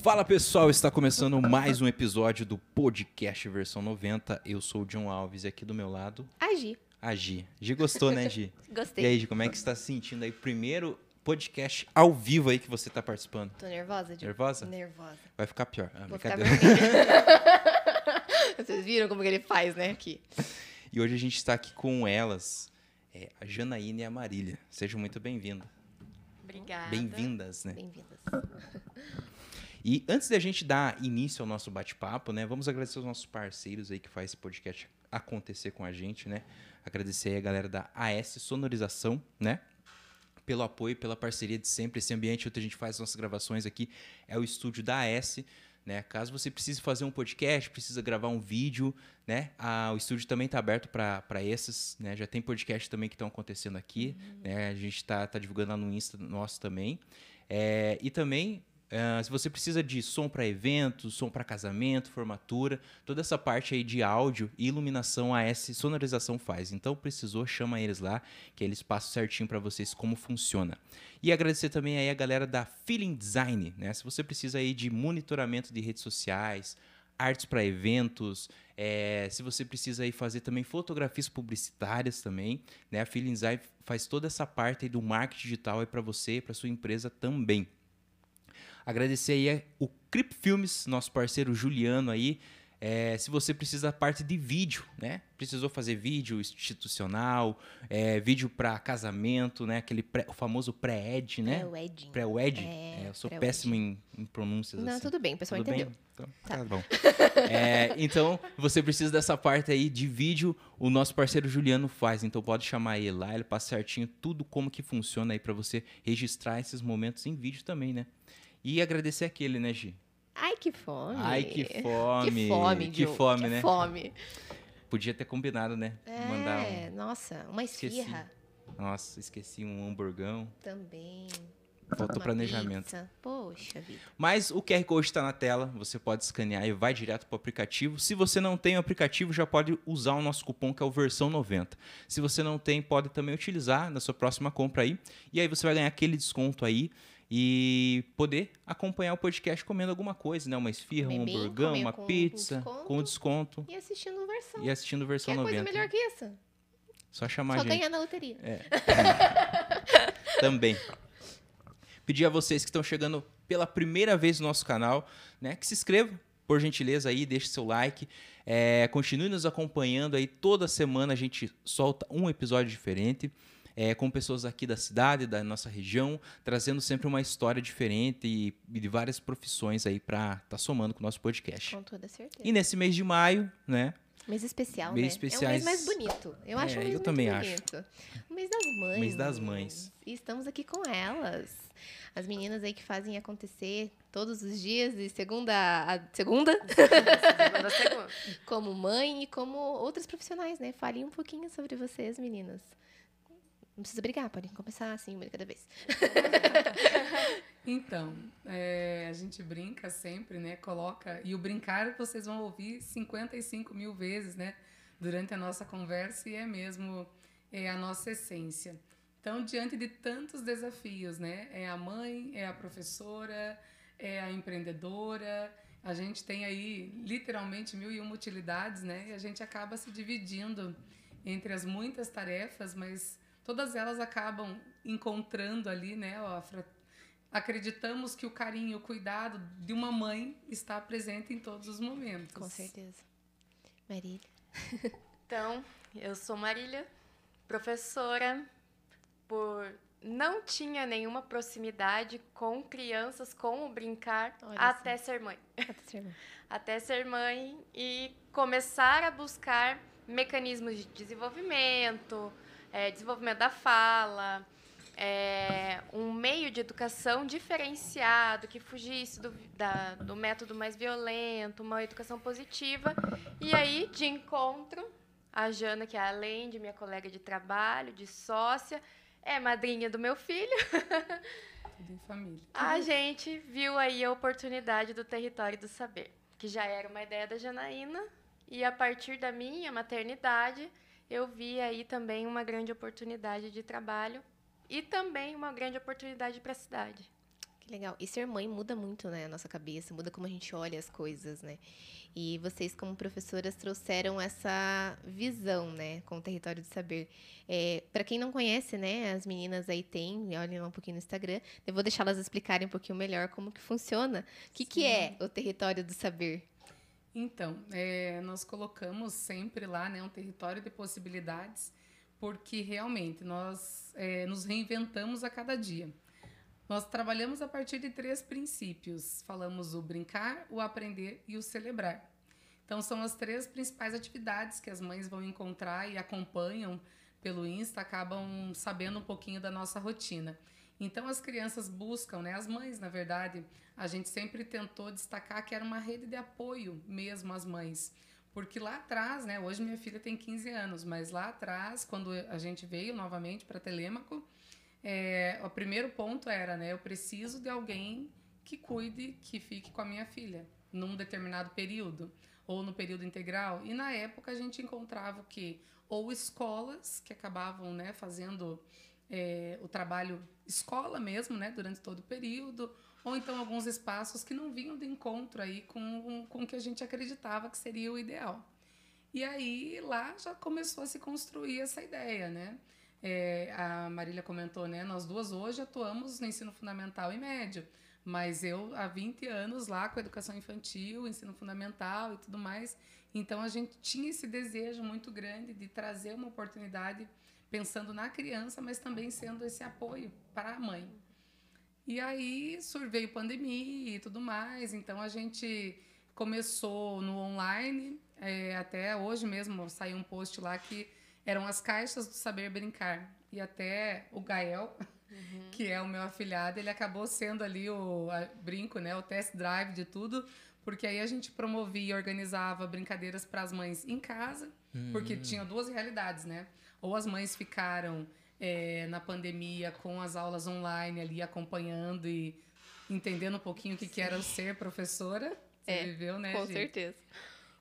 Fala pessoal, está começando mais um episódio do podcast versão 90. Eu sou o John Alves e aqui do meu lado, Agi. a Gi. Gi gostou, né, Gi? Gostei. E aí, Gi, como é que você está se sentindo aí? Primeiro podcast ao vivo aí que você está participando. Tô nervosa, Diogo? Nervosa? Nervosa. Vai ficar pior. Ah, Vou ficar. Vocês viram como que ele faz, né? Aqui. E hoje a gente está aqui com elas, é, a Janaína e a Marília. Sejam muito bem-vindas. Obrigada. Bem-vindas, né? Bem-vindas. E antes da gente dar início ao nosso bate-papo, né, vamos agradecer os nossos parceiros aí que faz esse podcast acontecer com a gente, né? Agradecer aí a galera da AS Sonorização, né? Pelo apoio, pela parceria de sempre. Esse ambiente onde a gente faz nossas gravações aqui é o estúdio da AS, né? Caso você precise fazer um podcast, precisa gravar um vídeo, né? Ah, o estúdio também está aberto para esses, né? Já tem podcast também que estão acontecendo aqui, né? A gente está tá divulgando lá no Insta nosso também. É, e também ah, se você precisa de som para eventos, som para casamento, formatura, toda essa parte aí de áudio e iluminação a S sonorização faz. Então precisou, chama eles lá, que eles passam certinho para vocês como funciona. E agradecer também aí a galera da Feeling Design, né? Se você precisa aí de monitoramento de redes sociais, artes para eventos, é, se você precisa aí fazer também fotografias publicitárias também, né? A Feeling Design faz toda essa parte aí do marketing digital aí para você, para sua empresa também. Agradecer aí o Crip Filmes, nosso parceiro Juliano aí. É, se você precisa da parte de vídeo, né? Precisou fazer vídeo institucional, é, vídeo para casamento, né? Aquele pré- o famoso pré-ed, né? Pré-wedding. Pré-wedding. É, É, eu sou péssimo em, em pronúncias Não, assim. tudo bem, o pessoal Tudo entendeu. bem? Então, tá bom. É, então, você precisa dessa parte aí de vídeo, o nosso parceiro Juliano faz. Então, pode chamar ele lá, ele passa certinho tudo como que funciona aí para você registrar esses momentos em vídeo também, né? E agradecer aquele, né, Gi? Ai, que fome. Ai, que fome. Que fome, Que fome, que né? fome. Podia ter combinado, né? Mandar É, nossa, uma Esqueci. esfirra um... Nossa, esqueci um hamburgão. também. Faltou planejamento. pizza. Poxa vida. Mas o QR Code está na tela, você pode escanear e vai direto para o aplicativo. Se você não tem o aplicativo, já pode usar o nosso cupom que é o versão 90. Se você não tem, pode também utilizar na sua próxima compra aí. E aí você vai ganhar aquele desconto aí e poder acompanhar o podcast comendo alguma coisa, né? Uma esfirra, um Comer bem, hamburgão, uma com pizza, desconto. com desconto E assistindo versão. e assistindo versão Quer 90. coisa melhor que isso? Só chamar Só a gente. ganhar na loteria. também. Pedir a vocês que estão chegando pela primeira vez no nosso canal, né, que se inscrevam, por gentileza aí, deixe seu like, é, continue nos acompanhando aí, toda semana a gente solta um episódio diferente, é, com pessoas aqui da cidade, da nossa região, trazendo sempre uma história diferente e, e de várias profissões aí para estar somando com o nosso podcast. Com toda certeza. E nesse mês de maio, né, Mês especial, Mês né? especiais. É um mês mais bonito. Eu acho É, um mês eu muito também acho. bonito. O mês das mães. Mês das mães. E estamos aqui com elas. As meninas aí que fazem acontecer todos os dias, de segunda a segunda, Segunda a segunda. como mãe e como outras profissionais, né? Falem um pouquinho sobre vocês, meninas. Não precisa brigar, podem começar assim, uma de cada vez. Então, é, a gente brinca sempre, né? Coloca. E o brincar vocês vão ouvir 55 mil vezes, né? Durante a nossa conversa, e é mesmo é a nossa essência. Então, diante de tantos desafios, né? É a mãe, é a professora, é a empreendedora. A gente tem aí literalmente mil e uma utilidades, né? E a gente acaba se dividindo entre as muitas tarefas, mas todas elas acabam encontrando ali, né? Fra- acreditamos que o carinho e o cuidado de uma mãe está presente em todos os momentos. Com certeza. Marília. Então, eu sou Marília, professora, por não tinha nenhuma proximidade com crianças, com o brincar, Olha até ser mãe. Até ser irmã. Até ser mãe e começar a buscar mecanismos de desenvolvimento, eh, desenvolvimento da fala, eh, um meio de educação diferenciado, que fugisse do, da- do método mais violento, uma educação positiva. E aí, de encontro, a Jana, que é além de minha colega de trabalho, de sócia, é madrinha do meu filho. Tudo em família. A gente viu aí a oportunidade do território do saber, que já era uma ideia da Janaína, e a partir da minha maternidade, eu vi aí também uma grande oportunidade de trabalho e também uma grande oportunidade para a cidade. Que legal. E ser mãe muda muito, né, a nossa cabeça, muda como a gente olha as coisas, né? E vocês, como professoras, trouxeram essa visão, né, com o território do saber. É, para quem não conhece, né, as meninas aí têm, olhem lá um pouquinho no Instagram. Eu vou deixar elas explicarem um pouquinho melhor como que funciona. O que, que é o território do saber? Então, é, nós colocamos sempre lá, né, um território de possibilidades, porque realmente nós é, nos reinventamos a cada dia. Nós trabalhamos a partir de três princípios. Falamos o brincar, o aprender e o celebrar. Então, são as três principais atividades que as mães vão encontrar e acompanham pelo Insta, acabam sabendo um pouquinho da nossa rotina. Então, as crianças buscam, né? As mães, na verdade, a gente sempre tentou destacar que era uma rede de apoio mesmo às mães. Porque lá atrás, né? Hoje minha filha tem 15 anos, mas lá atrás, quando a gente veio novamente para Telêmaco, é, o primeiro ponto era, né, eu preciso de alguém que cuide, que fique com a minha filha num determinado período ou no período integral. E na época a gente encontrava o que ou escolas que acabavam, né, fazendo é, o trabalho escola mesmo, né, durante todo o período, ou então alguns espaços que não vinham de encontro aí com, com o que a gente acreditava que seria o ideal. E aí lá já começou a se construir essa ideia, né? É, a Marília comentou, né? Nós duas hoje atuamos no ensino fundamental e médio, mas eu há 20 anos lá com educação infantil, ensino fundamental e tudo mais. Então a gente tinha esse desejo muito grande de trazer uma oportunidade pensando na criança, mas também sendo esse apoio para a mãe. E aí veio pandemia e tudo mais, então a gente começou no online, é, até hoje mesmo saiu um post lá que eram as caixas do saber brincar. E até o Gael, uhum. que é o meu afilhado, ele acabou sendo ali o brinco, né, o test drive de tudo, porque aí a gente promovia e organizava brincadeiras para as mães em casa, uhum. porque tinha duas realidades, né? Ou as mães ficaram é, na pandemia com as aulas online ali acompanhando e entendendo um pouquinho o que, que era ser professora. Você é, viveu, né? Com gente? certeza.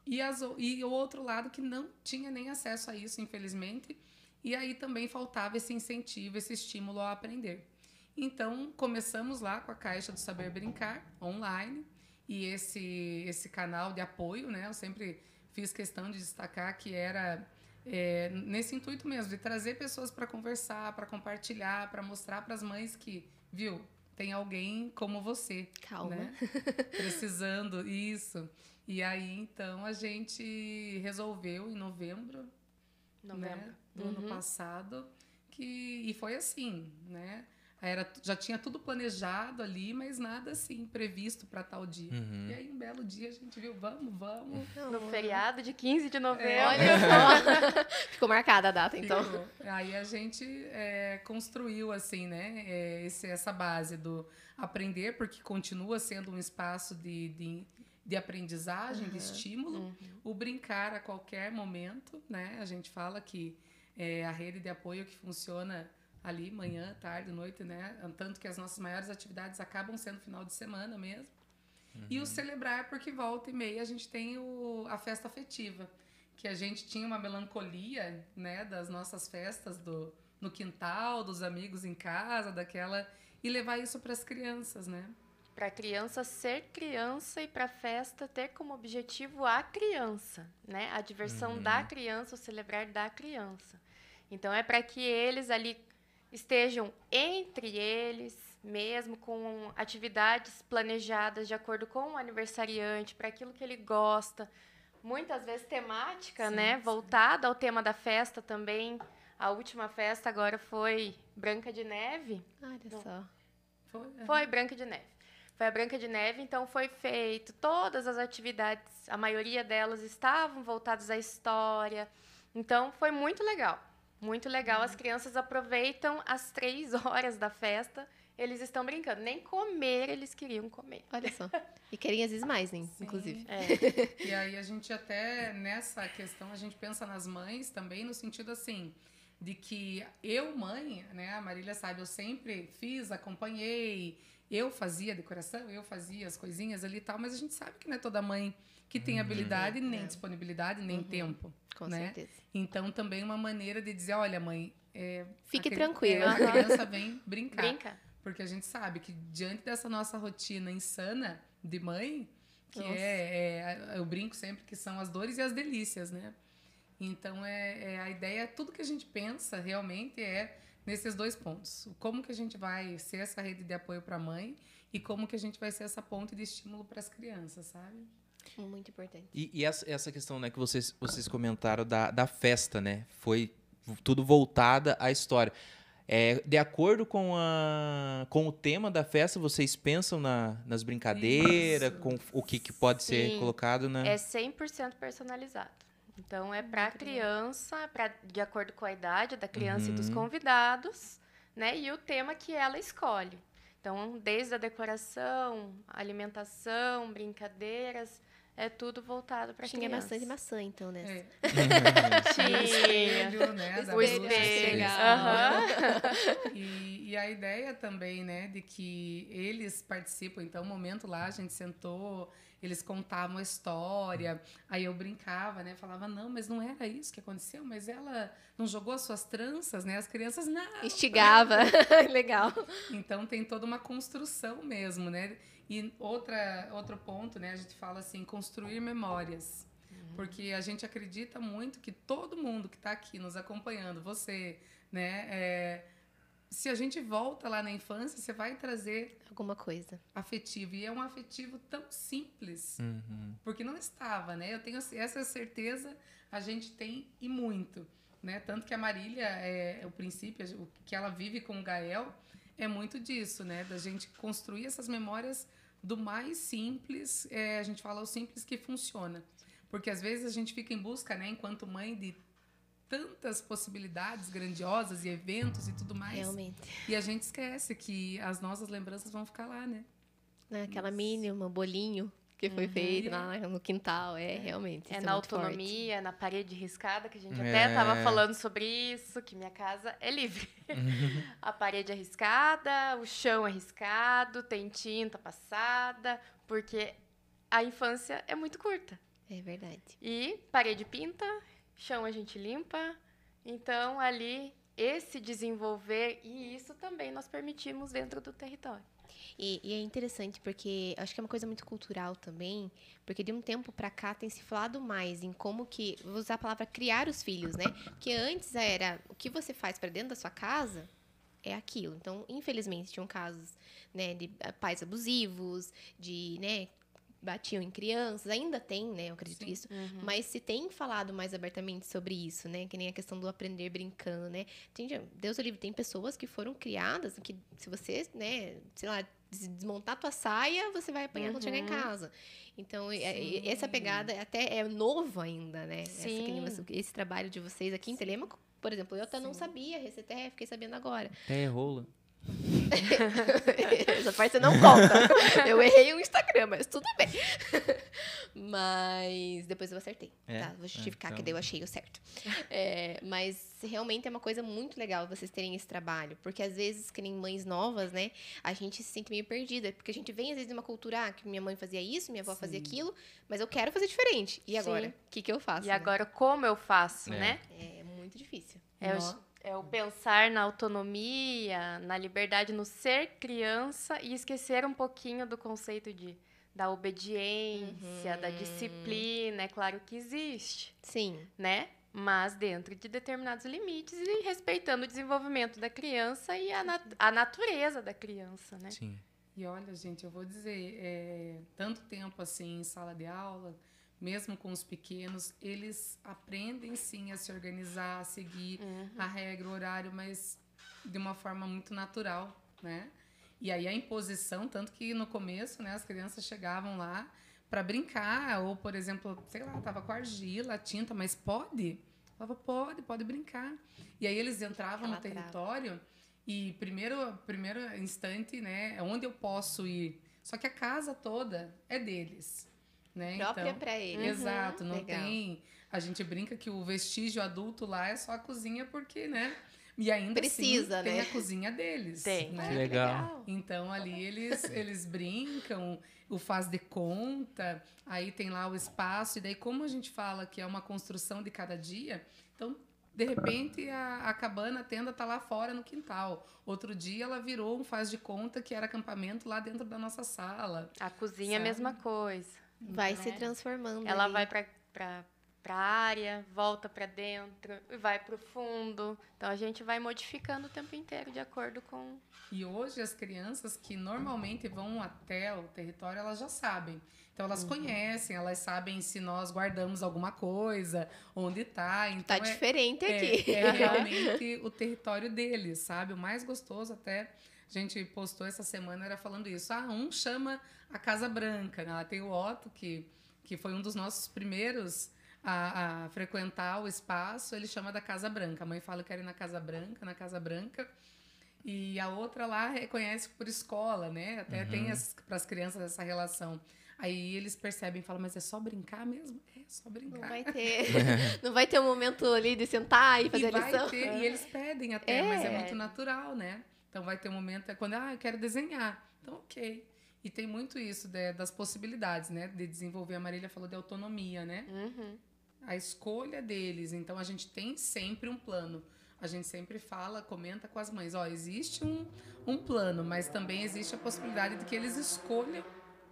E, as, e o outro lado que não tinha nem acesso a isso, infelizmente. E aí também faltava esse incentivo, esse estímulo ao aprender. Então, começamos lá com a Caixa do Saber Brincar, online, e esse, esse canal de apoio, né? Eu sempre fiz questão de destacar que era é, nesse intuito mesmo, de trazer pessoas para conversar, para compartilhar, para mostrar para as mães que, viu, tem alguém como você. Calma. Né? Precisando, isso. E aí, então, a gente resolveu em novembro, novembro. Né, do uhum. ano passado, que e foi assim, né? Era, já tinha tudo planejado ali, mas nada assim previsto para tal dia. Uhum. E aí, um belo dia, a gente viu, vamos, vamos. No feriado de 15 de novembro. É. Olha só. Ficou marcada a data, então. Ficou. Aí a gente é, construiu, assim, né, é, esse, essa base do aprender, porque continua sendo um espaço de, de de aprendizagem, uhum. de estímulo, uhum. o brincar a qualquer momento, né? A gente fala que é a rede de apoio que funciona ali manhã, tarde, noite, né? Tanto que as nossas maiores atividades acabam sendo final de semana mesmo. Uhum. E o uhum. celebrar, porque volta e meia a gente tem o, a festa afetiva, que a gente tinha uma melancolia, né, das nossas festas do, no quintal, dos amigos em casa, daquela e levar isso para as crianças, né? para a criança ser criança e para a festa ter como objetivo a criança, né? A diversão uhum. da criança, o celebrar da criança. Então é para que eles ali estejam entre eles, mesmo com atividades planejadas de acordo com o aniversariante, para aquilo que ele gosta. Muitas vezes temática, sim, né? Sim. Voltada ao tema da festa também. A última festa agora foi Branca de Neve. Olha só. Foi, é. foi Branca de Neve. Foi a Branca de Neve, então foi feito todas as atividades, a maioria delas estavam voltadas à história. Então foi muito legal, muito legal. As crianças aproveitam as três horas da festa. Eles estão brincando. Nem comer eles queriam comer. Olha só. E querem às vezes mais, né? Inclusive. É. E aí a gente até, nessa questão, a gente pensa nas mães também, no sentido assim, de que eu, mãe, né? A Marília sabe, eu sempre fiz, acompanhei, eu fazia decoração, eu fazia as coisinhas ali e tal, mas a gente sabe que não é toda mãe que tem uhum. habilidade, nem é. disponibilidade, nem uhum. tempo. Com né? certeza. Então, também uma maneira de dizer, olha, mãe... É, Fique a tranquila. É, a criança vem brincar. Brinca. Porque a gente sabe que diante dessa nossa rotina insana de mãe, que é, é- eu brinco sempre que são as dores e as delícias, né? Então é, é a ideia, tudo que a gente pensa realmente é nesses dois pontos. Como que a gente vai ser essa rede de apoio para a mãe e como que a gente vai ser essa ponte de estímulo para as crianças, sabe? Muito importante. E, e essa, essa questão né, que vocês, vocês comentaram da, da festa, né? Foi tudo voltada à história. É, de acordo com, a, com o tema da festa, vocês pensam na, nas brincadeiras, Isso. com o que, que pode ser Sim. colocado na. É 100% personalizado. Então, é para a criança, pra, de acordo com a idade da criança e dos Uhum. convidados, né? E o tema que ela escolhe. Então, desde a decoração, alimentação, brincadeiras, é tudo voltado para a Tinha criança. maçã de maçã, então, né? É. Tinha. espelho, né? da O espelho. Aham. E, e a ideia também, né, de que eles participam. Então, o momento lá, a gente sentou, eles contavam a história. Aí eu brincava, né? Falava, não, mas não era isso que aconteceu, mas ela não jogou as suas tranças, né? As crianças, não. Instigava. Legal. Então tem toda uma construção mesmo, né? E outra, outro ponto, né? A gente fala assim, construir memórias. Porque a gente acredita muito que todo mundo que está aqui nos acompanhando, você, né? é, se a gente volta lá na infância, você vai trazer Alguma coisa. afetivo. E é um afetivo tão simples. Uhum. Porque não estava, né? Eu tenho essa certeza, a gente tem e muito, né? Tanto que a Marília, é, o princípio, o que ela vive com o Gael, é muito disso, né? Da gente construir essas memórias do mais simples, é, a gente fala o simples que funciona. Porque às vezes a gente fica em busca, né, enquanto mãe, de tantas possibilidades grandiosas e eventos e tudo mais. Realmente. E a gente esquece que as nossas lembranças vão ficar lá, né? Né, Aquela mínima, bolinho que foi feito lá no quintal. É, realmente. É isso na forte. autonomia, na parede riscada, que a gente É. até estava falando sobre isso, que minha casa é livre. a parede é riscada, o chão é riscado, tem tinta passada, porque a infância é muito curta. É verdade. E parede pinta, chão a gente limpa. Então, ali, esse desenvolver, e isso também nós permitimos dentro do território. E, e é interessante porque acho que é uma coisa muito cultural também, porque de um tempo pra cá tem se falado mais em como que vou usar a palavra criar os filhos, né? Porque antes era o que você faz pra dentro da sua casa é aquilo. Então, infelizmente, tinham casos, né, de ah, pais abusivos, de, né, batiam em crianças, ainda tem, né, eu acredito Sim. isso. Mas se tem falado mais abertamente sobre isso, né? Que nem a questão do aprender brincando, né? Tem, Deus o livre, tem pessoas que foram criadas que se você, né, sei lá, des- desmontar tua saia, você vai apanhar quando chegar em Uhum. casa. Então, é- é- Sim. essa pegada até é novo ainda, né? Essa, Sim. você- esse trabalho de vocês aqui em Telêmaco, por exemplo, eu até não sabia, até fiquei sabendo agora. Até rola. Essa parte você não conta. Eu errei o Instagram, mas tudo bem. Mas depois eu acertei. É? Tá, vou justificar então. que daí eu achei o certo. É, mas realmente é uma coisa muito legal vocês terem esse trabalho. Porque às vezes, que nem mães novas, né? A gente se sente meio perdida. Porque a gente vem, às vezes, de uma cultura ah, que minha mãe fazia isso, minha avó fazia Sim. aquilo, mas eu quero fazer diferente. E agora? O que, que eu faço? E né? agora, como eu faço, É. né? É muito difícil. É o, é o pensar na autonomia, na liberdade, no ser criança e esquecer um pouquinho do conceito de da obediência, da Uhum. disciplina. É claro que existe, Sim. né? Mas dentro de determinados limites e respeitando o desenvolvimento da criança e a, nat- a natureza da criança, né? Sim. E olha, gente, eu vou dizer, é, tanto tempo assim em sala de aula, mesmo com os pequenos, eles aprendem sim a se organizar, a seguir Uhum. a regra, o horário, mas de uma forma muito natural, né? E aí a imposição, tanto que no começo, né, as crianças chegavam lá para brincar, ou por exemplo, sei lá, tava com argila, tinta, mas pode? Falava, pode, pode brincar. E aí eles entravam no Aquela trava. território e primeiro, primeiro instante, né, é onde eu posso ir. Só que a casa toda é deles, né? Própria então, pra ele. Exato, não Legal. tem. A gente brinca que o vestígio adulto lá é só a cozinha, porque, né? E ainda Precisa, assim, tem né? a cozinha deles. Tem. Né? Que legal. Então ali eles, eles brincam, o faz de conta, aí tem lá o espaço, e daí como a gente fala que é uma construção de cada dia, então de repente a, a cabana, a tenda tá lá fora no quintal. Outro dia ela virou um faz de conta que era acampamento lá dentro da nossa sala. A cozinha é a mesma coisa. Vai né? se transformando. Ela ali. vai para para para área, volta para dentro e vai para o fundo. Então a gente vai modificando o tempo inteiro de acordo com E hoje as crianças que normalmente vão até o território, elas já sabem. Então elas conhecem, elas sabem se nós guardamos alguma coisa, onde está. Então Tá é, diferente aqui. É, é realmente o território deles, sabe? O mais gostoso até a gente postou essa semana era falando isso. Ah, um chama a Casa Branca, né? Ela tem o Otto que que foi um dos nossos primeiros a, a frequentar o espaço. Ele chama da Casa Branca. A mãe fala que era ir na Casa Branca, na Casa Branca. E a outra lá reconhece por escola, né? Até Uhum. tem para as crianças essa relação. Aí eles percebem e falam, mas é só brincar mesmo? É só Não brincar. vai ter. não vai ter um momento ali de sentar e fazer e a vai lição. ter, e eles pedem até, mas é É. muito natural, né? Então vai ter um momento é quando, ah, eu quero desenhar. Então, ok. E tem muito isso de- das possibilidades, né? De desenvolver. A Marília falou de autonomia, né? Uhum. A escolha deles. Então a gente tem sempre um plano. A gente sempre fala, comenta com as mães, ó, existe um, um plano, mas também existe a possibilidade de que eles escolham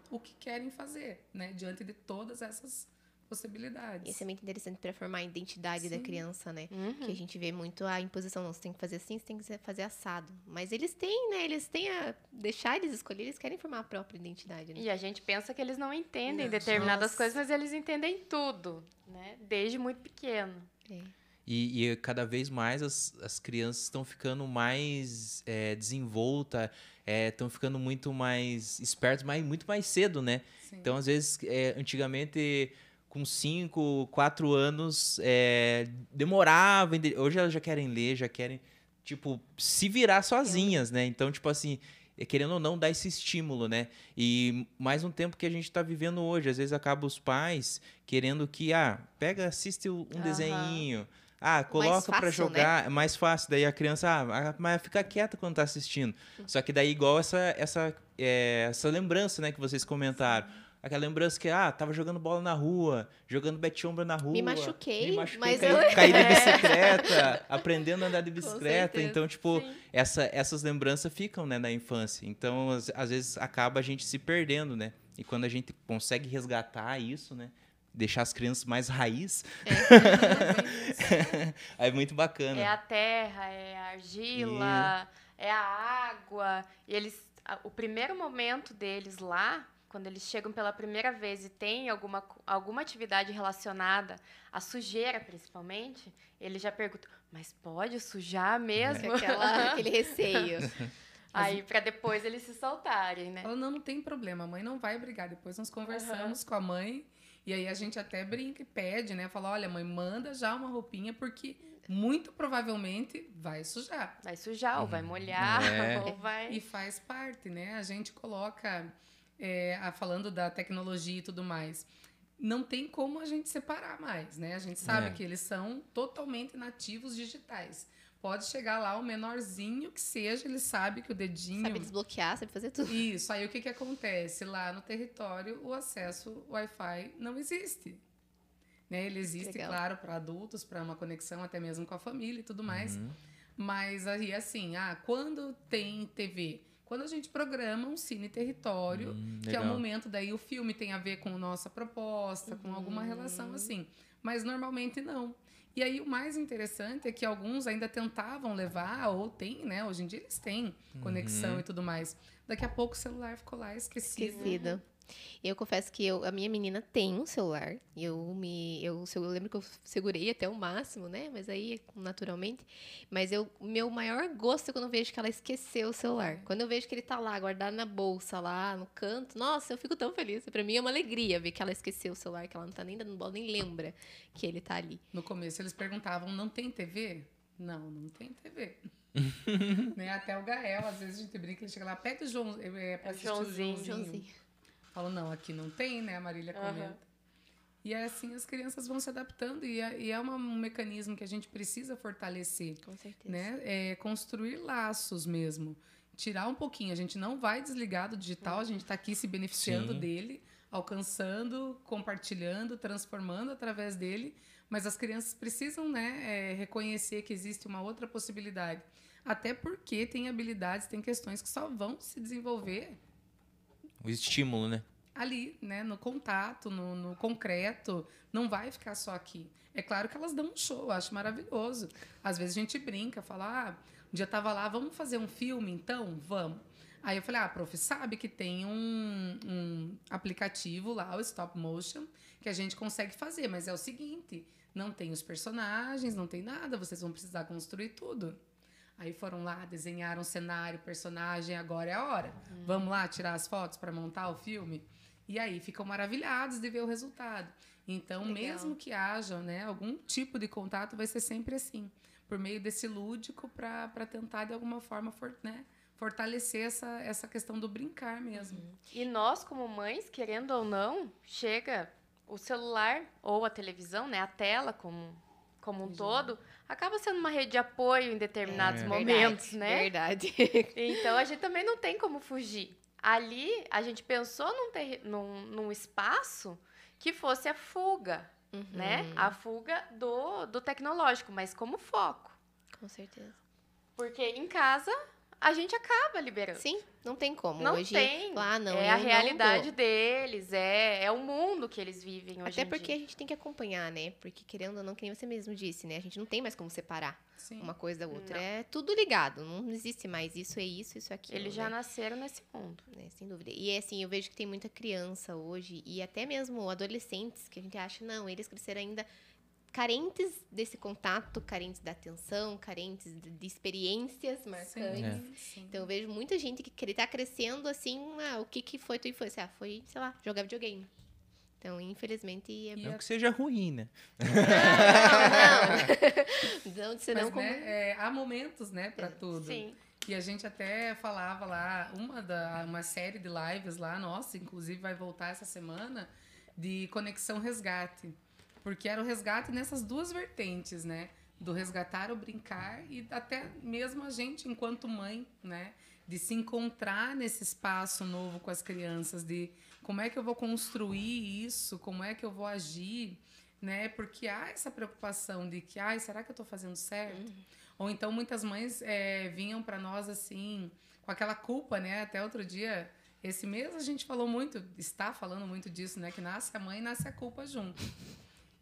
o que querem fazer, né? Diante de todas essas possibilidades. Isso é muito interessante para formar a identidade da Sim. criança, né? Uhum. Que a gente vê muito a imposição, não, você tem que fazer assim, você tem que fazer assado. Mas eles têm, né? Eles têm a. Deixar eles escolher, eles querem formar a própria identidade, né? E a gente pensa que eles não entendem Não, determinadas nossa. coisas, mas eles entendem tudo, né? Desde muito pequeno. É. E, e cada vez mais as, as crianças estão ficando mais é, desenvoltas, estão ficando muito mais espertas, mas muito mais cedo, né? Sim. Então, às vezes, é, antigamente, com 5, 4 anos, é, demorava. Hoje elas já querem ler, já querem, tipo, se virar sozinhas, né? Então, tipo assim, é, querendo ou não, dar esse estímulo, né? E mais um tempo que a gente tá vivendo hoje. Às vezes acaba os pais querendo que, ah, pega, assiste um Aham. desenhinho. Ah, coloca fácil, né? jogar, é mais fácil. Daí a criança, ah, mas fica quieta quando tá assistindo. Só que daí, igual essa, essa, é, essa lembrança, né, que vocês comentaram. Aquela lembrança que, ah, tava jogando bola na rua, jogando bete-ombra na rua. Me machuquei, me machuquei, mas caí, eu- caí de bicicleta, aprendendo a andar de bicicleta. Então, tipo, Sim. essa, essas lembranças ficam, né, na infância. Então, às, às vezes, acaba a gente se perdendo, né? E quando a gente consegue resgatar isso, né? Deixar as crianças mais raiz, aí é muito bacana. É a terra, é a argila, é a água. E eles, o primeiro momento deles lá, quando eles chegam pela primeira vez e tem alguma, alguma atividade relacionada à sujeira, principalmente, eles já perguntam: mas pode sujar mesmo? Com aquela, aquele receio. Aí, para depois eles se soltarem, né? Ela não, não tem problema, a mãe não vai brigar. Depois nós conversamos com a mãe e aí a gente até brinca e pede, né? Fala, olha, mãe, manda já uma roupinha porque muito provavelmente vai sujar. Vai sujar, ou vai molhar, É. ou vai. E faz parte, né? A gente coloca, é, a- falando da tecnologia e tudo mais, não tem como a gente separar mais, né? A gente sabe É. que eles são totalmente nativos digitais. Pode chegar lá o menorzinho que seja, ele sabe que o dedinho Sabe desbloquear, sabe fazer tudo. isso, aí o que, que acontece? Lá no território, o acesso Wi-Fi não existe. Né? Ele existe, Legal. claro, para adultos, para uma conexão até mesmo com a família e tudo mais. Uhum. Mas aí, assim, ah, quando tem TV? Quando a gente programa um cine território, Hum, que é o momento, daí o filme tem a ver com nossa proposta, com alguma relação assim. Mas normalmente não. E aí o mais interessante é que alguns ainda tentavam levar, ou tem, né? Hoje em dia eles têm conexão Uhum. e tudo mais. Daqui a pouco o celular ficou lá esquecido. Esquecido. Eu confesso que eu, a minha menina tem um celular. Eu me, eu, eu lembro que eu segurei até o máximo, né? Mas aí, naturalmente. Mas eu, meu maior gosto é quando eu vejo que ela esqueceu o celular. Quando eu vejo que ele tá lá, guardado na bolsa, lá no canto. Nossa, eu fico tão feliz. Pra mim é uma alegria ver que ela esqueceu o celular, que ela não tá nem dando bola, nem lembra que ele tá ali. No começo eles perguntavam, não tem TV? Não, não tem TV. né? Até o Gael, às vezes a gente brinca, ele chega lá, pede o João, é, pra É Joãozinho. Joãozinho. Falo, não, aqui não tem, né? A Marília comenta. E é assim as crianças vão se adaptando e é, e é uma- um mecanismo que a gente precisa fortalecer, Com certeza. né? É construir laços mesmo. Tirar um pouquinho. A gente não vai desligar do digital, a gente está aqui se beneficiando Sim. dele, alcançando, compartilhando, transformando através dele, Mas as crianças precisam né, é, reconhecer que existe uma outra possibilidade. Até porque tem habilidades, tem questões que só vão se desenvolver O estímulo, né? ali, né, no contato, no, no concreto, não vai ficar só aqui. É claro que elas dão um show, eu acho maravilhoso. Às vezes a gente brinca, fala, ah, um dia eu tava lá, vamos fazer um filme então? Vamos. Aí eu falei, ah, prof, sabe que tem um, um aplicativo lá, o Stop Motion, que a gente consegue fazer, mas é o seguinte, não tem os personagens, não tem nada, vocês vão precisar construir tudo. Aí foram lá, desenharam cenário, personagem, agora é a hora. Vamos lá tirar as fotos para montar o filme? E aí ficam maravilhados de ver o resultado. Então, Legal. mesmo que haja né, algum tipo de contato, vai ser sempre assim, por meio desse lúdico para tentar, de alguma forma, for, né, fortalecer essa, essa questão do brincar mesmo. E nós, como mães, querendo ou não, chega o celular ou a televisão, né, a tela como, como um todo, acaba sendo uma rede de apoio em determinados É. momentos, Verdade, né? Verdade. Então a gente também não tem como fugir. Ali a gente pensou num, terri- num, num espaço que fosse a fuga, Uhum, né? A fuga do, do tecnológico, mas como foco. Com certeza. Porque em casa a gente acaba liberando. Sim, não tem como. Não hoje, tem. Ah, não, é a realidade deles, é, é o mundo que eles vivem hoje Até porque a gente tem que acompanhar, né? Porque querendo ou não, que nem você mesmo disse, né? A gente não tem mais como separar Sim. uma coisa da outra. Não. É tudo ligado. Não existe mais isso é isso, isso é aquilo. Eles né? já nasceram nesse mundo. né, sem dúvida. E assim, eu vejo que tem muita criança hoje, e até mesmo adolescentes, que a gente acha, não, eles cresceram ainda carentes desse contato, carentes da atenção, carentes de, de experiências marcantes. Sim, sim. Então eu vejo muita gente que que tá crescendo assim, ah, o que que foi tua infância? Ah, foi, sei lá, jogar videogame. Então, infelizmente, é... Não a- que seja ruim, né? não, não. não, senão Mas, como... né, é, há momentos, né, para tudo. Sim. E a gente até falava lá, uma, da, uma série de lives lá, nossa, inclusive vai voltar essa semana, de Conexão Resgate. Porque era o resgate nessas duas vertentes, né? Do resgatar o brincar e até mesmo a gente, enquanto mãe, né? De se encontrar nesse espaço novo com as crianças, de como é que eu vou construir isso, como é que eu vou agir, né? Porque há essa preocupação de que, ai, será que eu estou fazendo certo? Ou então muitas mães é, vinham para nós assim, com aquela culpa, né? Até outro dia, esse mês a gente falou muito, está falando muito disso, né? Que nasce a mãe e nasce a culpa junto.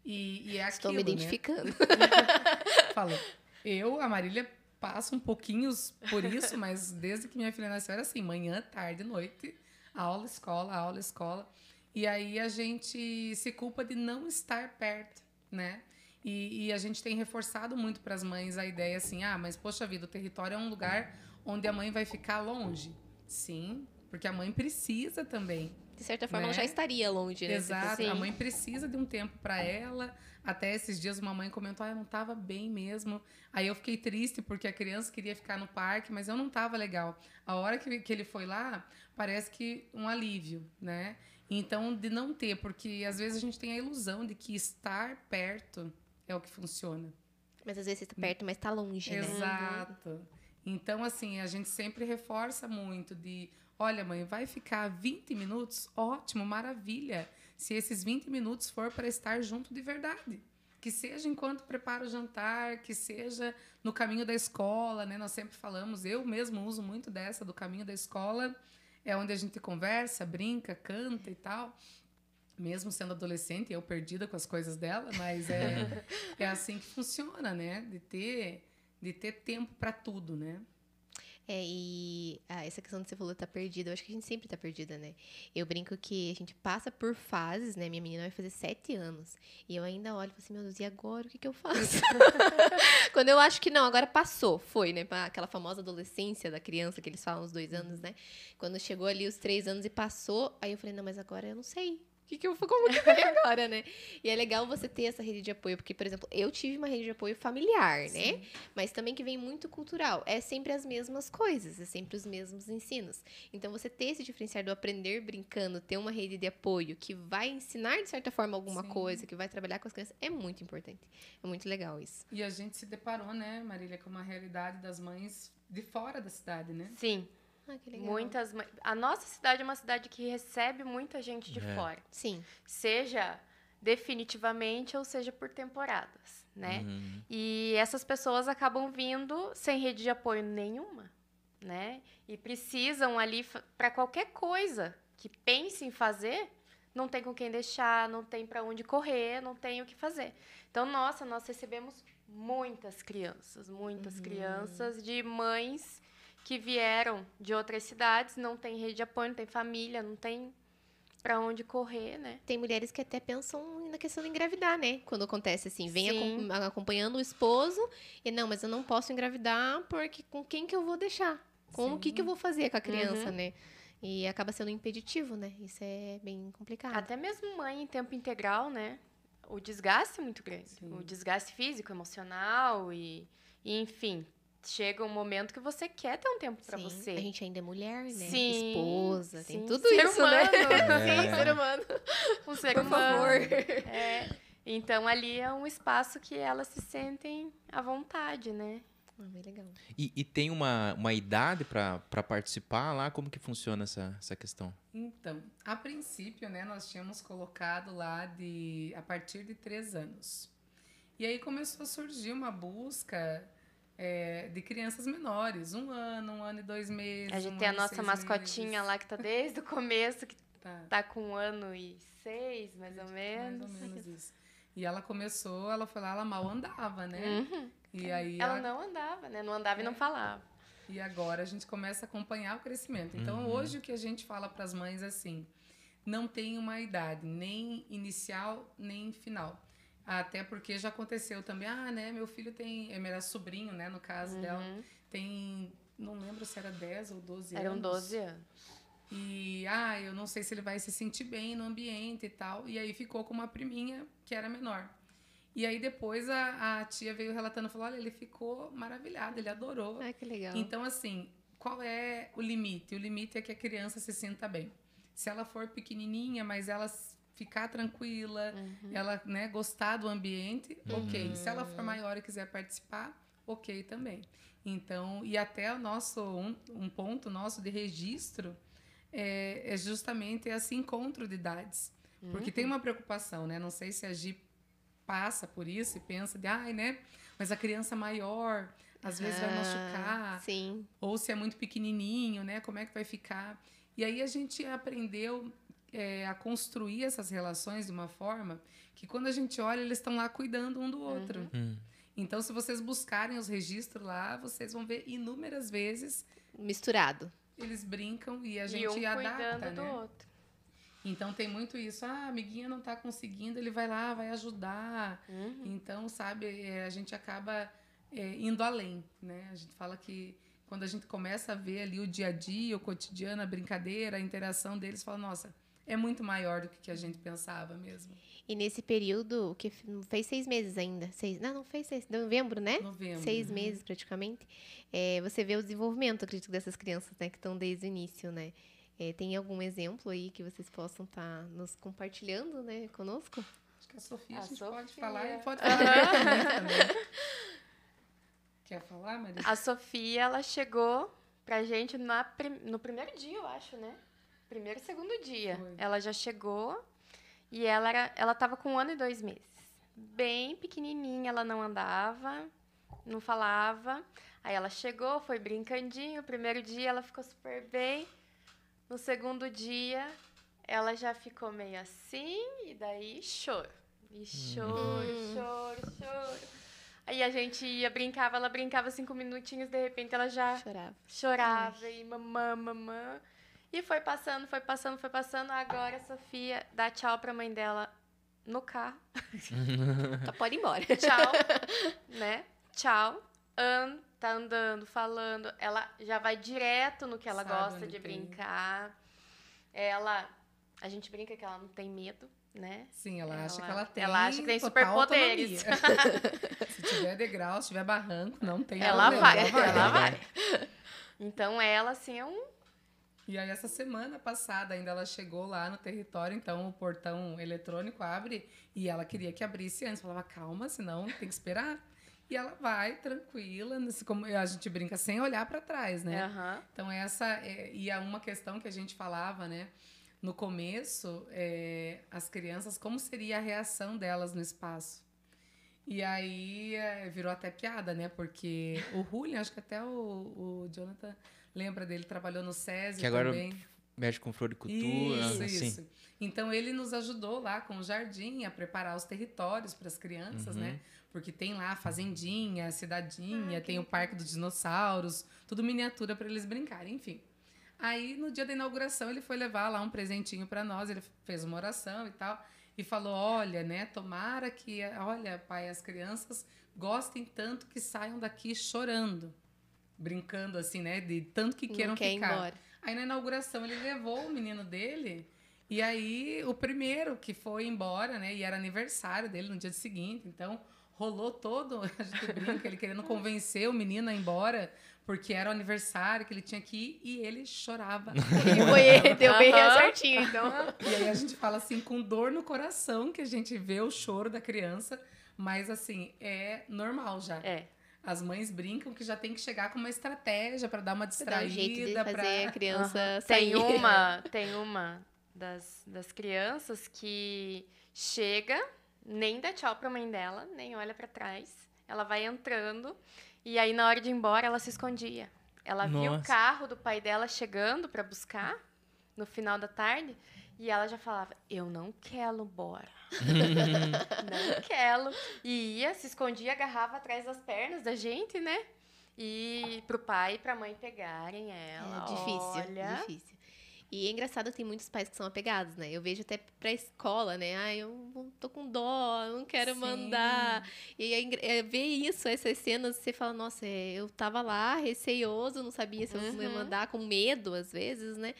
E, e é Estou aquilo, me né? identificando. Falo, eu, a Marília, passo um pouquinho por isso, mas desde que minha filha nasceu era assim, manhã, tarde, noite, aula, escola, aula, escola. E aí a gente se culpa de não estar perto, né? E, e a gente tem reforçado muito para as mães a ideia assim, ah, mas poxa vida, o território é um lugar onde a mãe vai ficar longe. Sim, porque a mãe precisa também. De certa forma, ela Né? já estaria longe, né? Exato, Sim. a mãe precisa de um tempo para ela. Até esses dias uma mãe comentou: ah, eu não estava bem mesmo. Aí eu fiquei triste porque a criança queria ficar no parque, mas eu não estava legal. A hora que, que ele foi lá, parece que um alívio, né? Então, de não ter, porque às vezes a gente tem a ilusão de que estar perto é o que funciona. Mas às vezes você tá perto, mas tá longe, né? Exato. Então, assim, a gente sempre reforça muito de, olha, mãe, vai ficar 20 minutos? Ótimo, maravilha. Se esses 20 minutos for para estar junto de verdade. Que seja enquanto prepara o jantar, que seja no caminho da escola, né? Nós sempre falamos, eu mesmo uso muito dessa do caminho da escola, é onde a gente conversa, brinca, canta e tal. Mesmo sendo adolescente, eu perdida com as coisas dela, mas é, é assim que funciona, né? De ter de ter tempo para tudo, né? É, e ah, essa questão que você falou tá perdida, eu acho que a gente sempre tá perdida, né? Eu brinco que a gente passa por fases, né? Minha menina vai fazer sete anos. E eu ainda olho e falo assim, meu Deus, e agora o que, que eu faço? Quando eu acho que não, agora passou, foi, né? Aquela famosa adolescência da criança que eles falam, os dois anos, né? Quando chegou ali os três anos e passou, aí eu falei, não, mas agora eu não sei. O que, que eu como que vai agora, né? E é legal você ter essa rede de apoio, porque, por exemplo, eu tive uma rede de apoio familiar, né? mas também que vem muito cultural. É sempre as mesmas coisas, é sempre os mesmos ensinos. Então, você ter esse diferencial do aprender brincando, ter uma rede de apoio que vai ensinar, de certa forma, alguma Sim. coisa, que vai trabalhar com as crianças, é muito importante. É muito legal isso. E a gente se deparou, né, Marília, com uma realidade das mães de fora da cidade, né? Sim. Ah, que legal. Muitas. A nossa cidade é uma cidade que recebe muita gente de É. fora. Sim. Seja definitivamente ou seja por temporadas, né? Uhum. E essas pessoas acabam vindo sem rede de apoio nenhuma, né? E precisam ali para qualquer coisa que pense em fazer, não tem com quem deixar, não tem para onde correr, não tem o que fazer. Então, nossa, nós recebemos muitas crianças, muitas Uhum. crianças de mães que vieram de outras cidades, não tem rede de apoio, não tem família, não tem para onde correr, né? Tem mulheres que até pensam na questão de engravidar, né? Quando acontece assim, vem acompanhando o esposo e não, mas eu não posso engravidar porque com quem que eu vou deixar? Como que que eu vou fazer com a criança, Uhum. né? E acaba sendo impeditivo, né? Isso é bem complicado. Até mesmo mãe em tempo integral, né? O desgaste é muito grande. Sim. O desgaste físico, emocional e, e, enfim, chega um momento que você quer ter um tempo para Sim, você. A gente ainda é mulher, né? Sim, Esposa, tem sim. tudo Ser isso, né? humano. Sim, É. ser humano. Um ser Por humano. favor. É. Então ali é um espaço que elas se sentem à vontade, né? Ah, bem legal. E, e tem uma, uma idade para participar lá? Como que funciona essa, essa questão? Então, a princípio, né, nós tínhamos colocado lá de a partir de três anos. E aí começou a surgir uma busca é, de crianças menores, um ano, um ano e dois meses. A gente um tem a ano nossa mascotinha meses. lá que tá desde o começo, que Tá, tá com um ano e seis, mais ou menos. mais ou menos isso. E ela começou, ela foi lá, ela mal andava, né? Uhum. E aí Ela a- não andava, né? Não andava e não É. falava. E agora a gente começa a acompanhar o crescimento. Então, Uhum. hoje o que a gente fala para as mães é assim, não tem uma idade, nem inicial, nem final. Até porque já aconteceu também, ah, né, meu filho tem, ele era sobrinho, né, no caso dela, Uhum. tem, não lembro se era 10 ou 12 anos. Eram 12 anos. E, ah, eu não sei se ele vai se sentir bem no ambiente e tal. E aí ficou com uma priminha que era menor. E aí depois a, a tia veio relatando, falou, olha, ele ficou maravilhado, ele adorou. Ah, que legal. Então, assim, qual é o limite? O limite é que a criança se sinta bem. Se ela for pequenininha, mas ela ficar tranquila, Uhum. ela né, gostar do ambiente, Uhum. ok. Se ela for maior e quiser participar, ok também. Então, e até o nosso, um, um ponto nosso de registro é, é justamente esse encontro de idades. Porque tem uma preocupação, né? Não sei se a Gi passa por isso e pensa de, ai, né? Mas a criança maior, às vezes vai Ah, machucar Sim. ou se é muito pequenininho, né? Como é que vai ficar? E aí a gente aprendeu é, a construir essas relações de uma forma que quando a gente olha, eles estão lá cuidando um do outro. Hum. Então, se vocês buscarem os registros lá, vocês vão ver inúmeras vezes Misturado. eles brincam e a e gente um adapta, cuidando do né? outro. Então tem muito isso. Ah, a amiguinha não tá conseguindo, ele vai lá, vai ajudar. Uhum. Então, sabe, é, a gente acaba é, indo além, né? A gente fala que quando a gente começa a ver ali o dia a dia, o cotidiano, a brincadeira, a interação deles, fala, nossa, é muito maior do que, a gente pensava mesmo. E nesse período, que fez seis meses ainda. Seis, não, não fez seis. Novembro, né? Novembro. Seis né? meses praticamente. É, você vê o desenvolvimento, acredito, dessas crianças, né? Que estão desde o início, né? É, tem algum exemplo aí que vocês possam estar nos compartilhando, né? Conosco? Acho que a Sofia a, A gente Sofia. pode falar e pode falar também. Quer falar, Maria? A Sofia, ela chegou pra gente na no primeiro dia, eu acho, né? Primeiro e segundo dia. Foi. Ela já chegou e ela, era, ela tava com um ano e dois meses. Bem pequenininha, ela não andava, não falava. Aí ela chegou, foi brincandinho. O primeiro dia ela ficou super bem. No segundo dia, ela já ficou meio assim, e daí choro. E choro, Hum. choro, choro. Aí a gente ia, brincava, ela brincava cinco minutinhos, de repente ela já Chorava. chorava e mamã, mamã. E foi passando, foi passando, foi passando. Agora a Sofia dá tchau pra mãe dela no carro. Tá, pode ir embora. Tchau, né? Tchau. And, tá andando, falando. Ela já vai direto no que ela Sabe gosta de tem. brincar. Ela. A gente brinca que ela não tem medo, né? Sim, ela, acha Ela- que ela tem. ela acha que tem superpoderes. Se tiver degrau, se tiver barranco, não tem Ela problema, vai, ela vai. vai. Então ela, assim, é um. E aí, essa semana passada, ainda ela chegou lá no território, então o portão eletrônico abre e ela queria que abrisse antes. Falava, calma, senão tem que esperar. E ela vai tranquila, nesse- como a gente brinca, sem olhar para trás, né? Aham. Então, essa é, e é uma questão que a gente falava, né? no começo, é, as crianças, como seria a reação delas no espaço. E aí é, virou até piada, né? Porque o Julian, acho que até o, o Jonathan lembra dele, trabalhou no SESI Que agora também. mexe com floricultura. Isso, assim. isso. Então ele nos ajudou lá com o jardim a preparar os territórios para as crianças, Uhum. né? Porque tem lá a fazendinha, a cidadinha, Ah, que tem o Parque dos Dinossauros, tudo miniatura para eles brincarem, enfim. Aí no dia da inauguração ele foi levar lá um presentinho para nós, ele fez uma oração e tal e falou: "Olha, né, tomara que, olha, pai, as crianças gostem tanto que saiam daqui chorando, brincando assim, né, de tanto que queiram ficar". embora. Aí na inauguração ele levou o menino dele. E aí o primeiro que foi embora, né? E era aniversário dele no dia seguinte. Então rolou todo, a gente brinca, ele querendo convencer o menino a ir embora, porque era o aniversário que ele tinha que ir e ele chorava. E foi ele, deu bem Aham. certinho, então. E aí a gente fala assim, com dor no coração, que a gente vê o choro da criança, mas assim, é normal já. É. As mães brincam que já tem que chegar com uma estratégia para dar uma Pra dar um distraída, fazer a pra... criança Aham. sair. Tem uma, tem uma das, das crianças que chega, nem dá tchau pra mãe dela, nem olha pra trás. Ela vai entrando e aí na hora de ir embora ela se escondia. Ela viu o Nossa. carro do pai dela chegando pra buscar no final da tarde e ela já falava: "Eu não quero embora". não quero. E ia, se escondia, agarrava atrás das pernas da gente, né? E pro pai e pra mãe pegarem ela. É difícil, Olha, difícil. E é engraçado, tem muitos pais que são apegados, né? Eu vejo até pra escola, né? Ai, eu não- tô com dó, eu não quero Sim. mandar. E aí, é, ver isso, essas cenas, você fala, nossa, é, eu tava lá, receioso, não sabia se eu ia Uhum. mandar, com medo, às vezes, né?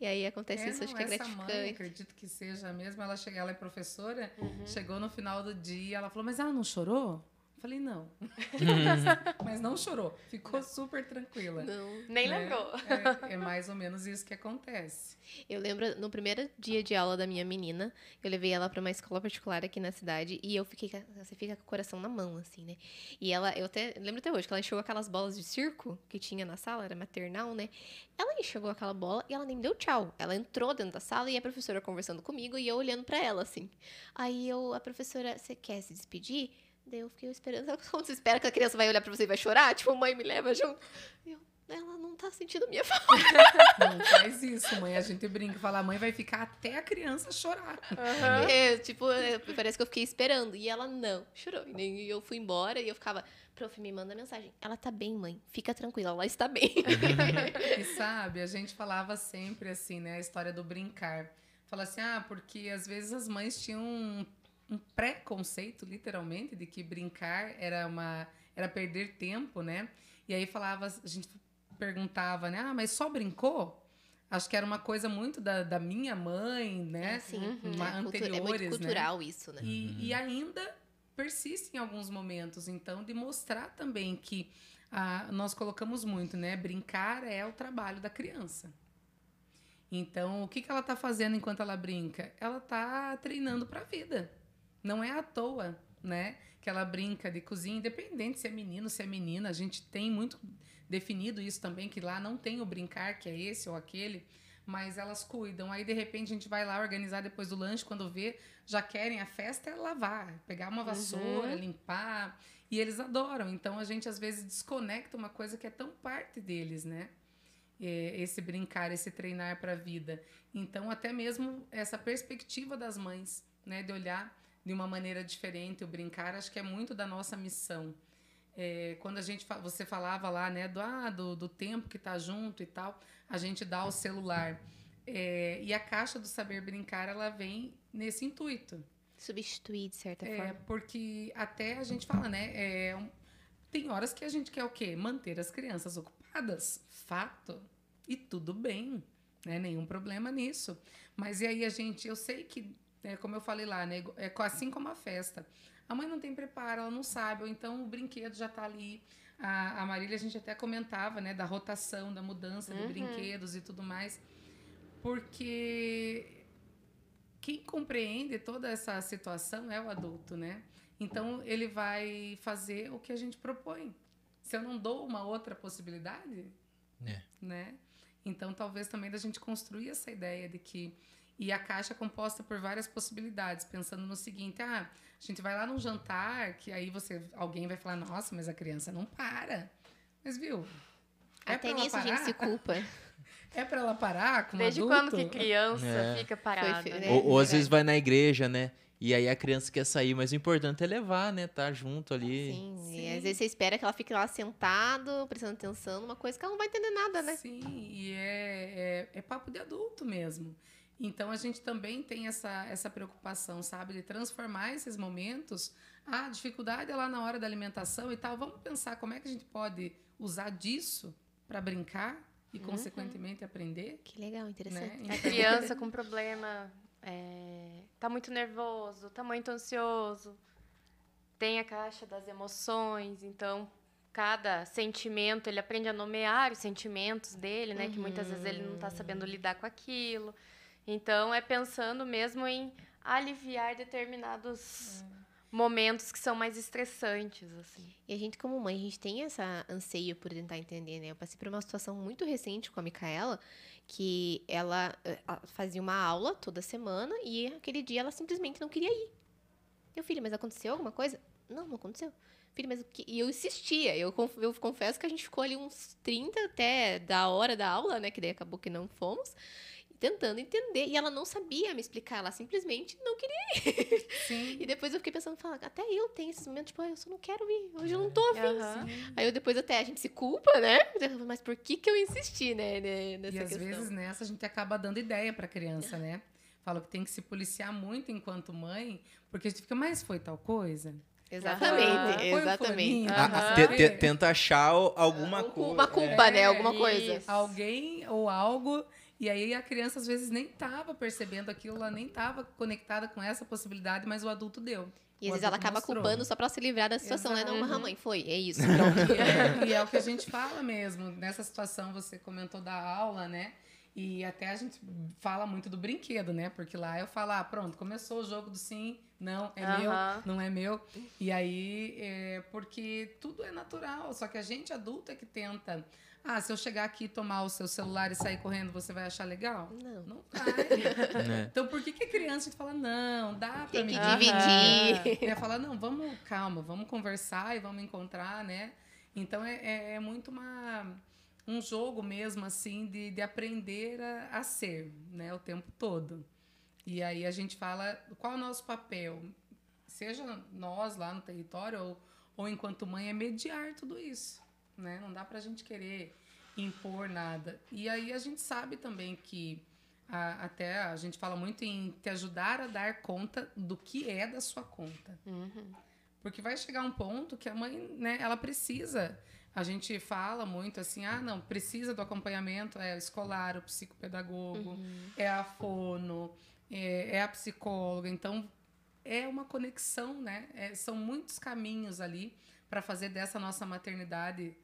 E aí acontece isso, É, acho não, que é essa gratificante. mãe, acredito que seja mesmo, ela chega, ela é professora, Uhum. chegou no final do dia, ela falou, mas ela não chorou? Eu falei, não. mas não chorou, ficou super tranquila. Não. Nem né? lembrou. É, é mais ou menos isso que acontece. Eu lembro, no primeiro dia de aula da minha menina, eu levei ela pra uma escola particular aqui na cidade e eu fiquei, com- você fica com o coração na mão, assim, né? E ela, eu até lembro até hoje que ela enxergou aquelas bolas de circo que tinha na sala, era maternal, né? Ela enxergou aquela bola e ela nem me deu tchau. Ela entrou dentro da sala e a professora conversando comigo e eu olhando pra ela, assim. Aí eu, a professora, você quer se despedir? Daí eu fiquei esperando. Sabe quando você espera que a criança vai olhar pra você e vai chorar? Tipo, mãe, me leva junto. Eu, ela não tá sentindo minha falta. Não faz isso, mãe. A gente brinca, fala, a mãe vai ficar até a criança chorar. Aham. É, tipo, é, parece que eu fiquei esperando. E ela não, chorou. E nem eu fui embora e eu ficava, prof, me manda mensagem. Ela tá bem, mãe. Fica tranquila, ela está bem. E sabe, a gente falava sempre assim, né? A história do brincar. Fala assim, ah, porque às vezes as mães tinham um, preconceito, literalmente, de que brincar era uma era perder tempo, né? E aí falava, a gente perguntava, né? Ah, mas só brincou? Acho que era uma coisa muito da, da minha mãe, né? Assim, Uhum. Ma- é, cultu- é anteriores, muito né? cultural isso, né? E, e ainda persiste em alguns momentos, então, de mostrar também que ah, nós colocamos muito, né? Brincar é o trabalho da criança. Então, o que, que ela está fazendo enquanto ela brinca? Ela está treinando para a vida. Não é à toa, né? Que ela brinca de cozinha, independente se é menino, se é menina. A gente tem muito definido isso também, que lá não tem o brincar, que é esse ou aquele, mas elas cuidam. Aí, de repente, a gente vai lá organizar depois do lanche, quando vê, já querem a festa é lavar, pegar uma vassoura, limpar. E eles adoram. Então, a gente, às vezes, desconecta uma coisa que é tão parte deles, né? É, esse brincar, esse treinar para a vida. Então, até mesmo essa perspectiva das mães, né, de olhar de uma maneira diferente o brincar, acho que é muito da nossa missão. É, quando a gente você falava lá, né, do, ah, do, do tempo que tá junto e tal, a gente dá o celular. É, e a caixa do saber brincar, ela vem nesse intuito. Substituir, de certa É, forma. porque até a gente fala, né? é, tem horas que a gente quer o quê? Manter as crianças ocupadas. Fato. E tudo bem. Né? Nenhum problema nisso. Mas e aí a gente, eu sei que, é, como eu falei lá, né? É assim como a festa. A mãe não tem preparo, ela não sabe, ou então o brinquedo já está ali. A, a Marília, a gente até comentava, né? Da rotação, da mudança de Uhum. brinquedos e tudo mais. Porque quem compreende toda essa situação é o adulto, né? Então ele vai fazer o que a gente propõe. Se eu não dou uma outra possibilidade, É. né? Então talvez também da gente construir essa ideia de que E a caixa é composta por várias possibilidades, pensando no seguinte: ah, a gente vai lá num jantar, que aí você alguém vai falar, nossa, mas a criança não para. Mas viu? É Até nisso parar? a gente se culpa. É para ela parar com Desde adulto? quando que criança é. fica parada? Foi, né? ou, ou às vezes vai na igreja, né? E aí a criança quer sair, mas o importante é levar, né? Tá junto ali. Sim, Sim. e às vezes você espera que ela fique lá sentado, prestando atenção numa coisa que ela não vai entender nada, né? Sim, e é, é, é papo de adulto mesmo. Então a gente também tem essa, essa preocupação, sabe, de transformar esses momentos. A ah, dificuldade é lá na hora da alimentação e tal. Vamos pensar como é que a gente pode usar disso para brincar e, uhum. consequentemente, aprender. Que legal, interessante. Né? Então... A criança com problema é, tá muito nervoso, tá muito ansioso. Tem a caixa das emoções, então cada sentimento ele aprende a nomear os sentimentos dele, né? Uhum. Que muitas vezes ele não está sabendo lidar com aquilo. Então é pensando mesmo em aliviar determinados momentos que são mais estressantes, assim. E a gente como mãe, a gente tem essa anseio por tentar entender, né? Eu passei por uma situação muito recente com a Micaela, que ela eh, fazia uma aula toda semana e aquele dia ela simplesmente não queria ir. Meu filho, mas aconteceu alguma coisa? Não, não aconteceu. Filho, mas o que? E eu insistia. Eu, eu confesso que a gente ficou ali uns 30 até da hora da aula, né? Que daí acabou que não fomos tentando entender. E ela não sabia me explicar, ela simplesmente não queria ir. Sim. E depois eu fiquei pensando, fala, até eu tenho esses momentos, tipo, ah, eu só não quero ir, hoje eu não tô afim. Uhum. Aí eu depois até a gente se culpa, né? Mas por que que eu insisti, né, nessa e às questão? vezes nessa a gente acaba dando ideia pra criança, né? Falo que tem que se policiar muito enquanto mãe, porque a gente fica, mas foi tal coisa? Exatamente, exatamente. Uhum. Tenta achar alguma coisa. Uma culpa, é, né? Alguma coisa. Isso. Alguém ou algo e aí a criança às vezes nem estava percebendo aquilo, ela nem estava conectada com essa possibilidade, mas o adulto deu. E às vezes ela acaba mostrou. culpando só para se livrar da situação, Exato. né? Não, uhum. mãe, foi, é isso. e, é, e é o que a gente fala mesmo. Nessa situação, você comentou da aula, né? E até a gente fala muito do brinquedo, né? Porque lá eu falo, ah, pronto, começou o jogo do sim, não, é uhum. meu, não é meu. E aí, é porque tudo é natural, só que a gente adulta é que tenta ah, se eu chegar aqui e tomar o seu celular e sair correndo, você vai achar legal? Não. Não vai. É. Então, por que, que a criança fala, não, dá pra Tem me que dividir. É, falar, não, vamos, calma, vamos conversar e vamos encontrar, né? Então, é, é, é muito uma, um jogo mesmo, assim, de, de aprender a, a ser, né? O tempo todo. E aí a gente fala, qual é o nosso papel? Seja nós lá no território ou, ou enquanto mãe, é mediar tudo isso né? Não dá para a gente querer impor nada. E aí a gente sabe também que a, até a gente fala muito em te ajudar a dar conta do que é da sua conta. Uhum. Porque vai chegar um ponto que a mãe, né, ela precisa. A gente fala muito assim, ah, não, precisa do acompanhamento é escolar, o psicopedagogo, uhum. é a fono, é, é, a psicóloga. Então, é uma conexão, né? É, são muitos caminhos ali para fazer dessa nossa maternidade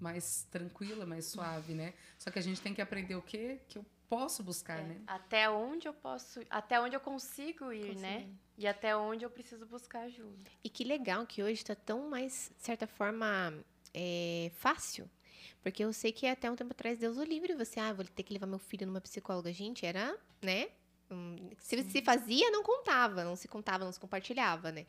mais tranquila, mais suave, né? Só que a gente tem que aprender o quê? Que eu posso buscar, é, né? Até onde eu posso, até onde eu consigo ir, né? E até onde eu preciso buscar ajuda. E que legal que hoje está tão mais, de certa forma, é, fácil. Porque eu sei que até um tempo atrás, Deus o livre, você, ah, vou ter que levar meu filho numa psicóloga. Gente, era, né? se se fazia, não contava, não se contava, não se compartilhava, né?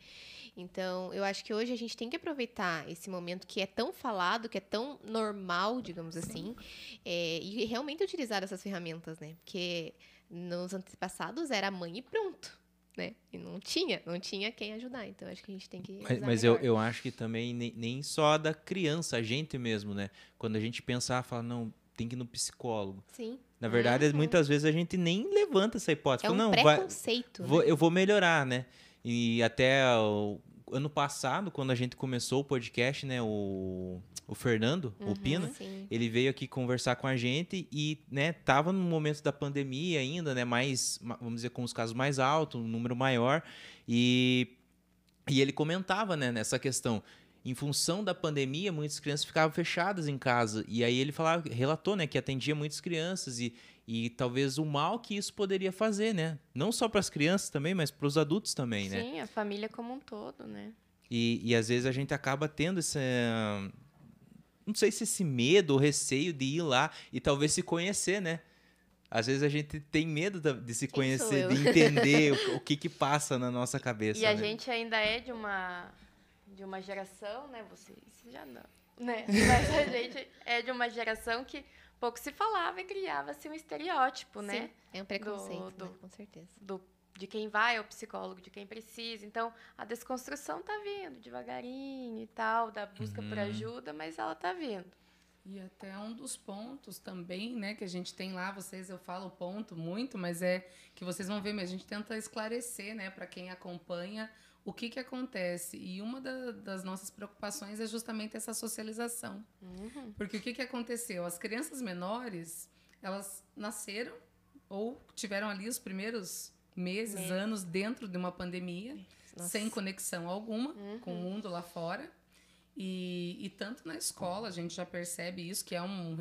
Então, eu acho que hoje a gente tem que aproveitar esse momento que é tão falado, que é tão normal, digamos Sim. assim, é, e realmente utilizar essas ferramentas, né? Porque nos antepassados era mãe e pronto. Né? E não tinha, não tinha quem ajudar. Então acho que a gente tem que. Mas, mas eu, eu acho que também nem, nem só da criança, a gente mesmo, né? Quando a gente pensar, fala, não, tem que ir no psicólogo. Sim. Na verdade, uhum. muitas vezes a gente nem levanta essa hipótese. É um não, preconceito. Vai, vou, né? eu vou melhorar, né? E até o ano passado, quando a gente começou o podcast, né? O, o Fernando, uhum, o Pina, sim. ele veio aqui conversar com a gente e, né, tava no momento da pandemia ainda, né? Mais, vamos dizer, com os casos mais altos, um número maior. E, e ele comentava, né, nessa questão em função da pandemia, muitas crianças ficavam fechadas em casa. E aí ele falava, relatou, né, que atendia muitas crianças e, e talvez o mal que isso poderia fazer, né? Não só para as crianças também, mas para os adultos também, Sim, né? Sim, a família como um todo, né? E, e às vezes a gente acaba tendo esse. Não sei se esse medo ou receio de ir lá e talvez se conhecer, né? Às vezes a gente tem medo de se Quem conhecer, de entender o, o que que passa na nossa cabeça. E a né? gente ainda é de uma de uma geração, né? Vocês já não, né? Mas a gente é de uma geração que pouco se falava e criava-se um estereótipo, né? Sim, é um preconceito, do- né? Com certeza. Do, de quem vai ao psicólogo, de quem precisa. Então, a desconstrução tá vindo devagarinho e tal, da busca por Uhum. ajuda, mas ela tá vindo. E até um dos pontos também, né, que a gente tem lá, vocês, eu falo ponto muito, mas é que vocês vão ver, mas a gente tenta esclarecer, né, para quem acompanha o que que acontece. E uma da- das nossas preocupações é justamente essa socialização. Uhum. Porque o que que aconteceu? As crianças menores, elas nasceram ou tiveram ali os primeiros meses, anos dentro de uma pandemia, Nossa. sem conexão alguma Uhum. com o mundo lá fora. E, e tanto na escola a gente já percebe isso, que é um,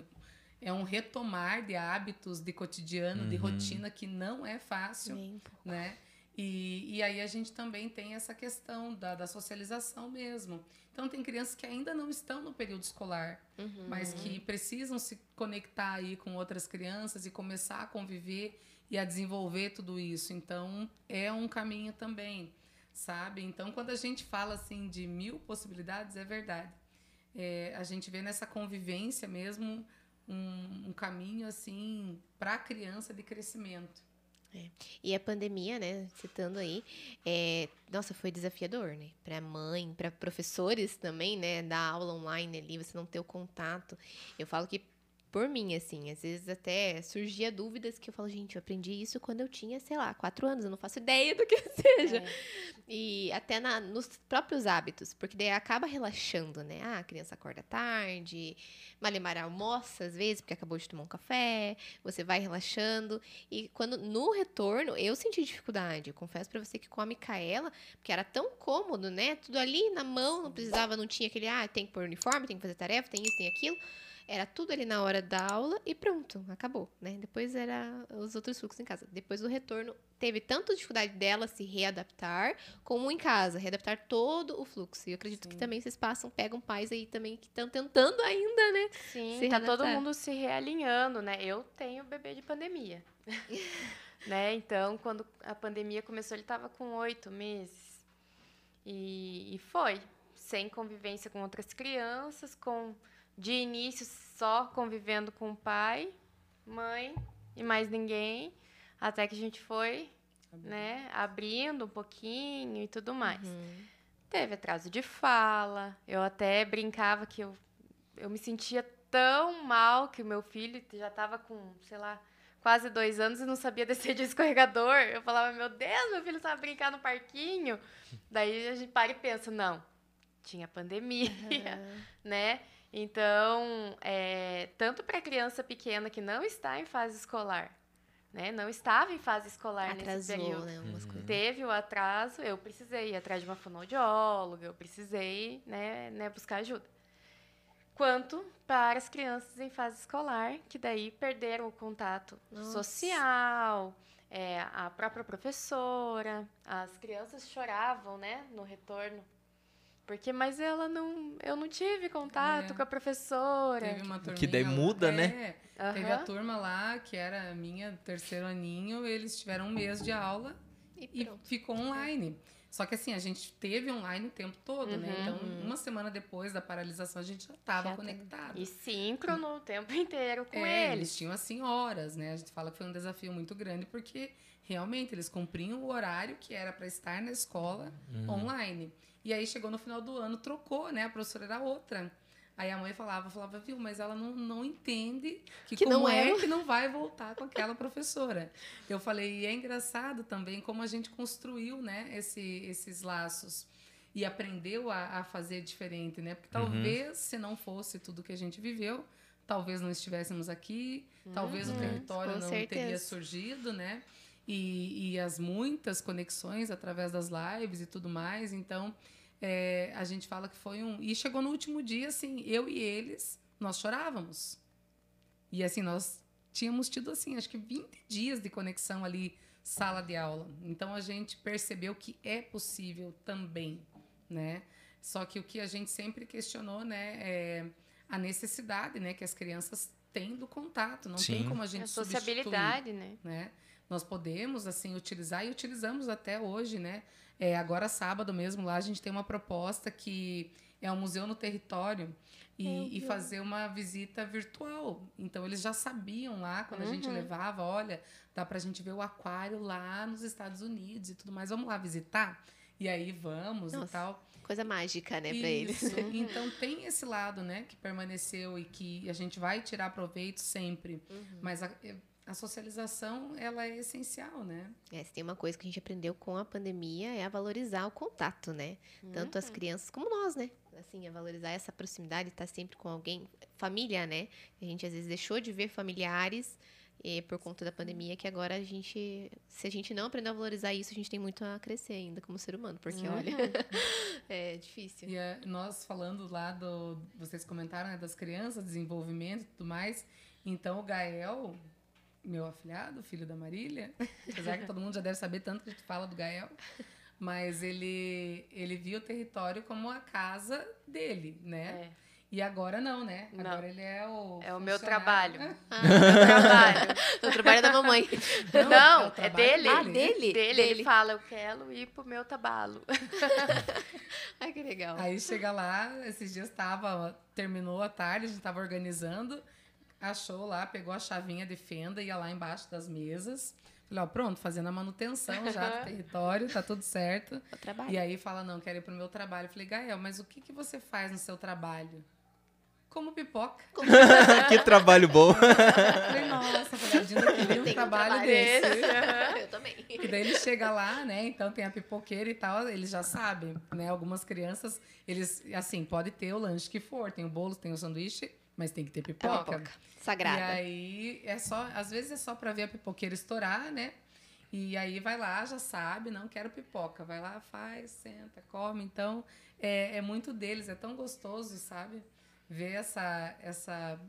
é um retomar de hábitos de cotidiano, de Uhum. rotina que não é fácil, Nem um pouco. né? E, e aí a gente também tem essa questão da, da socialização mesmo. Então tem crianças que ainda não estão no período escolar, Uhum. mas que precisam se conectar aí com outras crianças e começar a conviver e a desenvolver tudo isso. Então é um caminho também, sabe? Então quando a gente fala assim de mil possibilidades é verdade. É, a gente vê nessa convivência mesmo um, um caminho assim para a criança de crescimento. E a pandemia, né, citando aí, é, nossa, foi desafiador, né? Para mãe, para professores também, né, da aula online ali, você não ter o contato. Eu falo que por mim, assim, às vezes até surgia dúvidas que eu falo, gente, eu aprendi isso quando eu tinha, sei lá, quatro anos, eu não faço ideia do que seja. É. E até na- nos próprios hábitos, porque daí acaba relaxando, né? Ah, a criança acorda tarde, Malemar almoça às vezes, porque acabou de tomar um café, você vai relaxando. E quando no retorno, eu senti dificuldade. Eu confesso pra você que com a Micaela, porque era tão cômodo, né? Tudo ali na mão, não precisava, não tinha aquele, ah, tem que pôr uniforme, tem que fazer tarefa, tem isso, tem aquilo. Era tudo ali na hora da aula e pronto, acabou, né? Depois era os outros fluxos em casa. Depois do retorno, teve tanto dificuldade dela se readaptar, como em casa, readaptar todo o fluxo. E eu acredito que Sim. também vocês passam, pegam pais aí também que estão tentando ainda, né? Sim, Se tá todo mundo se realinhando, né? Eu tenho bebê de pandemia. né? Então, quando a pandemia começou, ele tava com oito meses. E, e foi. Sem convivência com outras crianças, com de início só convivendo com o pai, mãe e mais ninguém. Até que a gente foi, né, abrindo um pouquinho e tudo mais. Uhum. Teve atraso de fala. Eu até brincava que eu, eu me sentia tão mal que o meu filho já estava com, sei lá, quase dois anos e não sabia descer de escorregador. Eu falava, meu Deus, meu filho sabe brincar no parquinho. Daí a gente para e pensa, não, tinha pandemia, né? Então, é, tanto para criança pequena que não está em fase escolar, né? Não estava em fase escolar nesse Atrasou, período né? Uhum. teve o atraso, eu precisei ir atrás de uma fonoaudióloga, eu precisei né, né, buscar ajuda. Quanto para as crianças em fase escolar, que daí perderam o contato Nossa. social, é, a própria professora, as crianças choravam, né, no retorno. Porque, mas ela não, eu não tive contato É. com a professora. Teve uma turminha Que daí muda, né? é, Teve a turma lá, que era a minha terceiro aninho, eles tiveram um mês de aula E e ficou online. Só que assim, a gente teve online o tempo todo, né? Uhum. Então, uma semana depois da paralisação, a gente já estava conectado. E síncrono o tempo inteiro com É, eles. eles tinham assim horas, né? A gente fala que foi um desafio muito grande porque realmente eles cumpriam o horário que era para estar na escola Uhum. online. E aí chegou no final do ano, trocou, né? A professora era outra. Aí a mãe falava, falava, viu, mas ela não, não entende que, Que como não é é. que não vai voltar com aquela professora. Eu falei, e é engraçado também como a gente construiu, né, esse, esses laços e aprendeu a, a fazer diferente, né? Porque talvez se não fosse tudo que a gente viveu, talvez não estivéssemos aqui, talvez o Uhum, território com não teria certeza. surgido, né? E, e as muitas conexões através das lives e tudo mais. Então, é, a gente fala que foi um. E chegou no último dia, assim, eu e eles, nós chorávamos. E assim, nós tínhamos tido, assim, acho que 20 dias de conexão ali, sala de aula. Então, a gente percebeu que é possível também, né? Só que o que a gente sempre questionou, né, é a necessidade, né, que as crianças tem do contato, não Sim. tem como a A gente sociabilidade, né? substituir, né? Nós podemos, assim, utilizar e utilizamos até hoje, né? É, agora, sábado mesmo, lá a gente tem uma proposta que é um museu no território e, e fazer uma visita virtual. Então, eles já sabiam lá, quando a gente Uhum. levava, olha, dá pra gente ver o aquário lá nos Estados Unidos e tudo mais. Vamos lá visitar? E aí vamos e Nossa. tal. Coisa mágica, né, pra eles. Isso. Então tem esse lado, né, que permaneceu e que a gente vai tirar proveito sempre. Uhum. Mas a, a socialização, ela é essencial, né? É, se tem uma coisa que a gente aprendeu com a pandemia é a valorizar o contato, né? Tanto as crianças como nós, né? Assim, a valorizar essa proximidade, estar sempre com alguém, família, né? A gente às vezes deixou de ver familiares eh, por conta da pandemia, que agora a gente, se a gente não aprender a valorizar isso, a gente tem muito a crescer ainda como ser humano, porque Uhum. olha, é difícil. E eh, nós falando lá do. Vocês comentaram né, das crianças, desenvolvimento e tudo mais. Então o Gael, meu afilhado, filho da Marília, apesar que todo mundo já deve saber tanto que a gente fala do Gael. Mas ele, ele via o território como a casa dele, né? É. E agora não, né? Não. Agora ele é o. É o meu trabalho. Ah, Meu trabalho. o trabalho da mamãe. Não, o é trabalho dele. Ah, dele? Dele, ele fala, eu quero ir pro meu trabalho. Ai, que legal. Aí chega lá, esses dias tava, terminou a tarde, a gente tava organizando, achou lá, pegou a chavinha de fenda, ia lá embaixo das mesas. Falei, ó, pronto, fazendo a manutenção já do território, tá tudo certo. O trabalho. E aí fala, não, quero ir pro meu trabalho. Falei, Gael, mas o que, que você faz no seu trabalho? Como pipoca. que trabalho bom. Falei, nossa, falei, a Dina queria um Tem um trabalho, trabalho desse. Eu também. E daí ele chega lá, né? Então tem a pipoqueira e tal, eles já sabem, né? Algumas crianças, eles, assim, pode ter o lanche que for, tem o bolo, tem o sanduíche, mas tem que ter A pipoca. pipoca. Sagrada. E aí é só, às vezes é só pra ver a pipoqueira estourar, né? E aí vai lá, já sabe, não quero pipoca. Vai lá, faz, senta, come. Então, é, é muito deles, é tão gostoso, sabe? Ver essa, essa,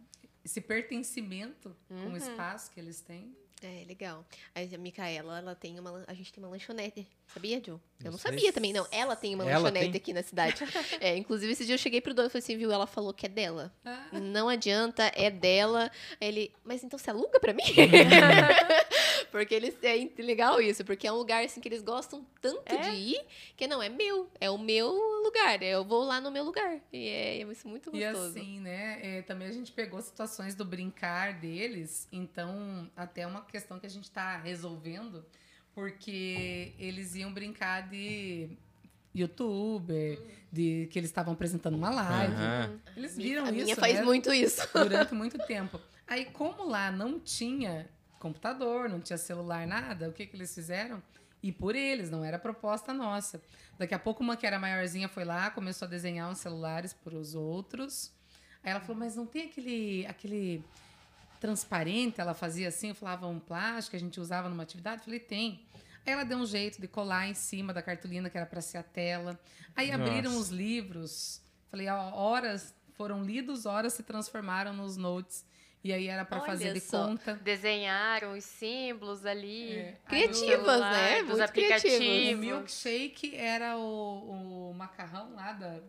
esse pertencimento com o Uhum. espaço que eles têm. É, legal. A Micaela, ela tem uma. A gente tem uma lanchonete. Sabia, Ju? Eu Não não sabia se- também, não. Ela tem uma Ela lanchonete tem? aqui na cidade. É, inclusive, esse dia eu cheguei pro dono e falei assim, viu? Ela falou que é dela. Ah, Não adianta, é dela. Aí Ele, mas então você aluga pra mim? porque eles é legal isso, porque é um lugar assim que eles gostam tanto É? de ir, que não, é meu. É o meu lugar. Eu vou lá no meu lugar. E é, é isso muito E gostoso. assim, né? é, também a gente pegou situações do brincar deles, então até uma questão que a gente tá resolvendo, porque eles iam brincar de youtuber, de que eles estavam apresentando uma live. Aham. Eles viram a isso minha faz né, muito isso. durante muito tempo. Aí, como lá não tinha computador, não tinha celular, nada, o que, que eles fizeram? E por eles, não era proposta nossa. Daqui a pouco, uma que era maiorzinha foi lá, começou a desenhar uns celulares para os outros. Aí ela falou, mas não tem aquele, aquele transparente? Ela fazia assim, eu falava um plástico a gente usava numa atividade? Eu falei, tem. Aí ela deu um jeito de colar em cima da cartolina, que era para ser a tela. Aí abriram Nossa. os livros. Falei, ó, horas foram lidos, horas se transformaram nos notes. E aí era para fazer de só. conta. Desenharam os símbolos ali. É. Criativas, celular, né? Dos Muito criativas. O aplicativos. milkshake era o, o macarrão lá da,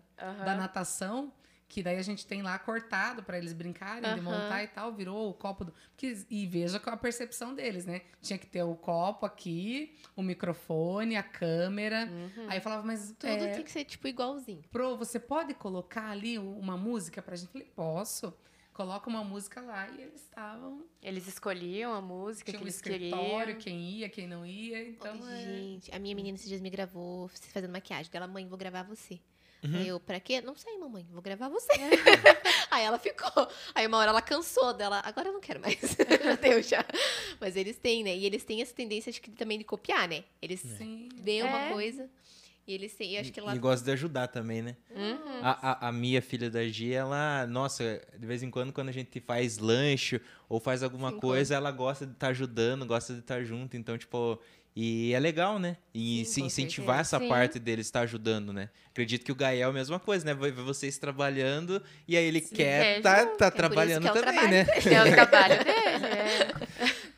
da natação, que daí a gente tem lá cortado para eles brincarem, de Aham. montar e tal, virou o copo do. Porque, e veja com a percepção deles, né? Tinha que ter o copo aqui, o microfone, a câmera. Uhum. Aí eu falava, mas Tudo é, tem que ser, tipo, igualzinho. Pro, você pode colocar ali uma música pra gente? Eu falei, posso. Coloca uma música lá e eles estavam. Eles escolhiam a música Tinha que um eles escritório, queriam. quem ia, quem não ia. Então, é... Gente, a minha menina esses dias me gravou fazendo maquiagem. Ela, mãe, vou gravar você. Uhum. Aí eu, pra quê? Não sei, mamãe, vou gravar você. Aí ela ficou. Aí uma hora ela cansou dela. Agora eu não quero mais. já deu já. Mas eles têm, né? E eles têm essa tendência de, que- também de copiar, né? Eles Sim. veem uma É. coisa e eles têm. Eu acho que lá. E gosta de ajudar também, né? Uhum. A, a, a Mia, filha da Gia, ela, nossa, de vez em quando, quando a gente faz lanche ou faz alguma Sim, coisa, ela gosta de estar ajudando, gosta de estar junto. Então, tipo, e é legal, né? E Sim, se incentivar certeza. essa Sim. parte deles estar ajudando, né? Acredito que o Gael é a mesma coisa, né? Vai ver vocês trabalhando e aí ele quer quer tá, junto. tá É por isso trabalhando que é o também, trabalho né? É o trabalho dele. É.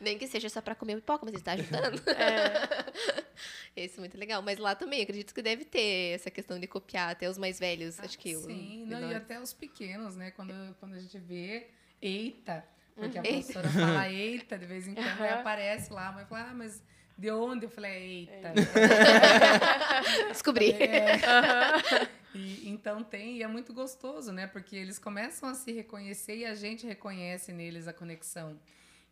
Nem que seja só pra comer pipoca, mas ele tá ajudando. É. Isso é muito legal. Mas lá também, acredito que deve ter essa questão de copiar até os mais velhos. acho que o Sim, não, e até os pequenos, né? Quando, quando a gente vê, eita, Porque a professora fala eita de vez em quando, aí aparece lá, mãe fala, ah, mas de onde? Eu falei, eita. Descobri. É. E, então tem, e é muito gostoso, né? Porque eles começam a se reconhecer e a gente reconhece neles a conexão.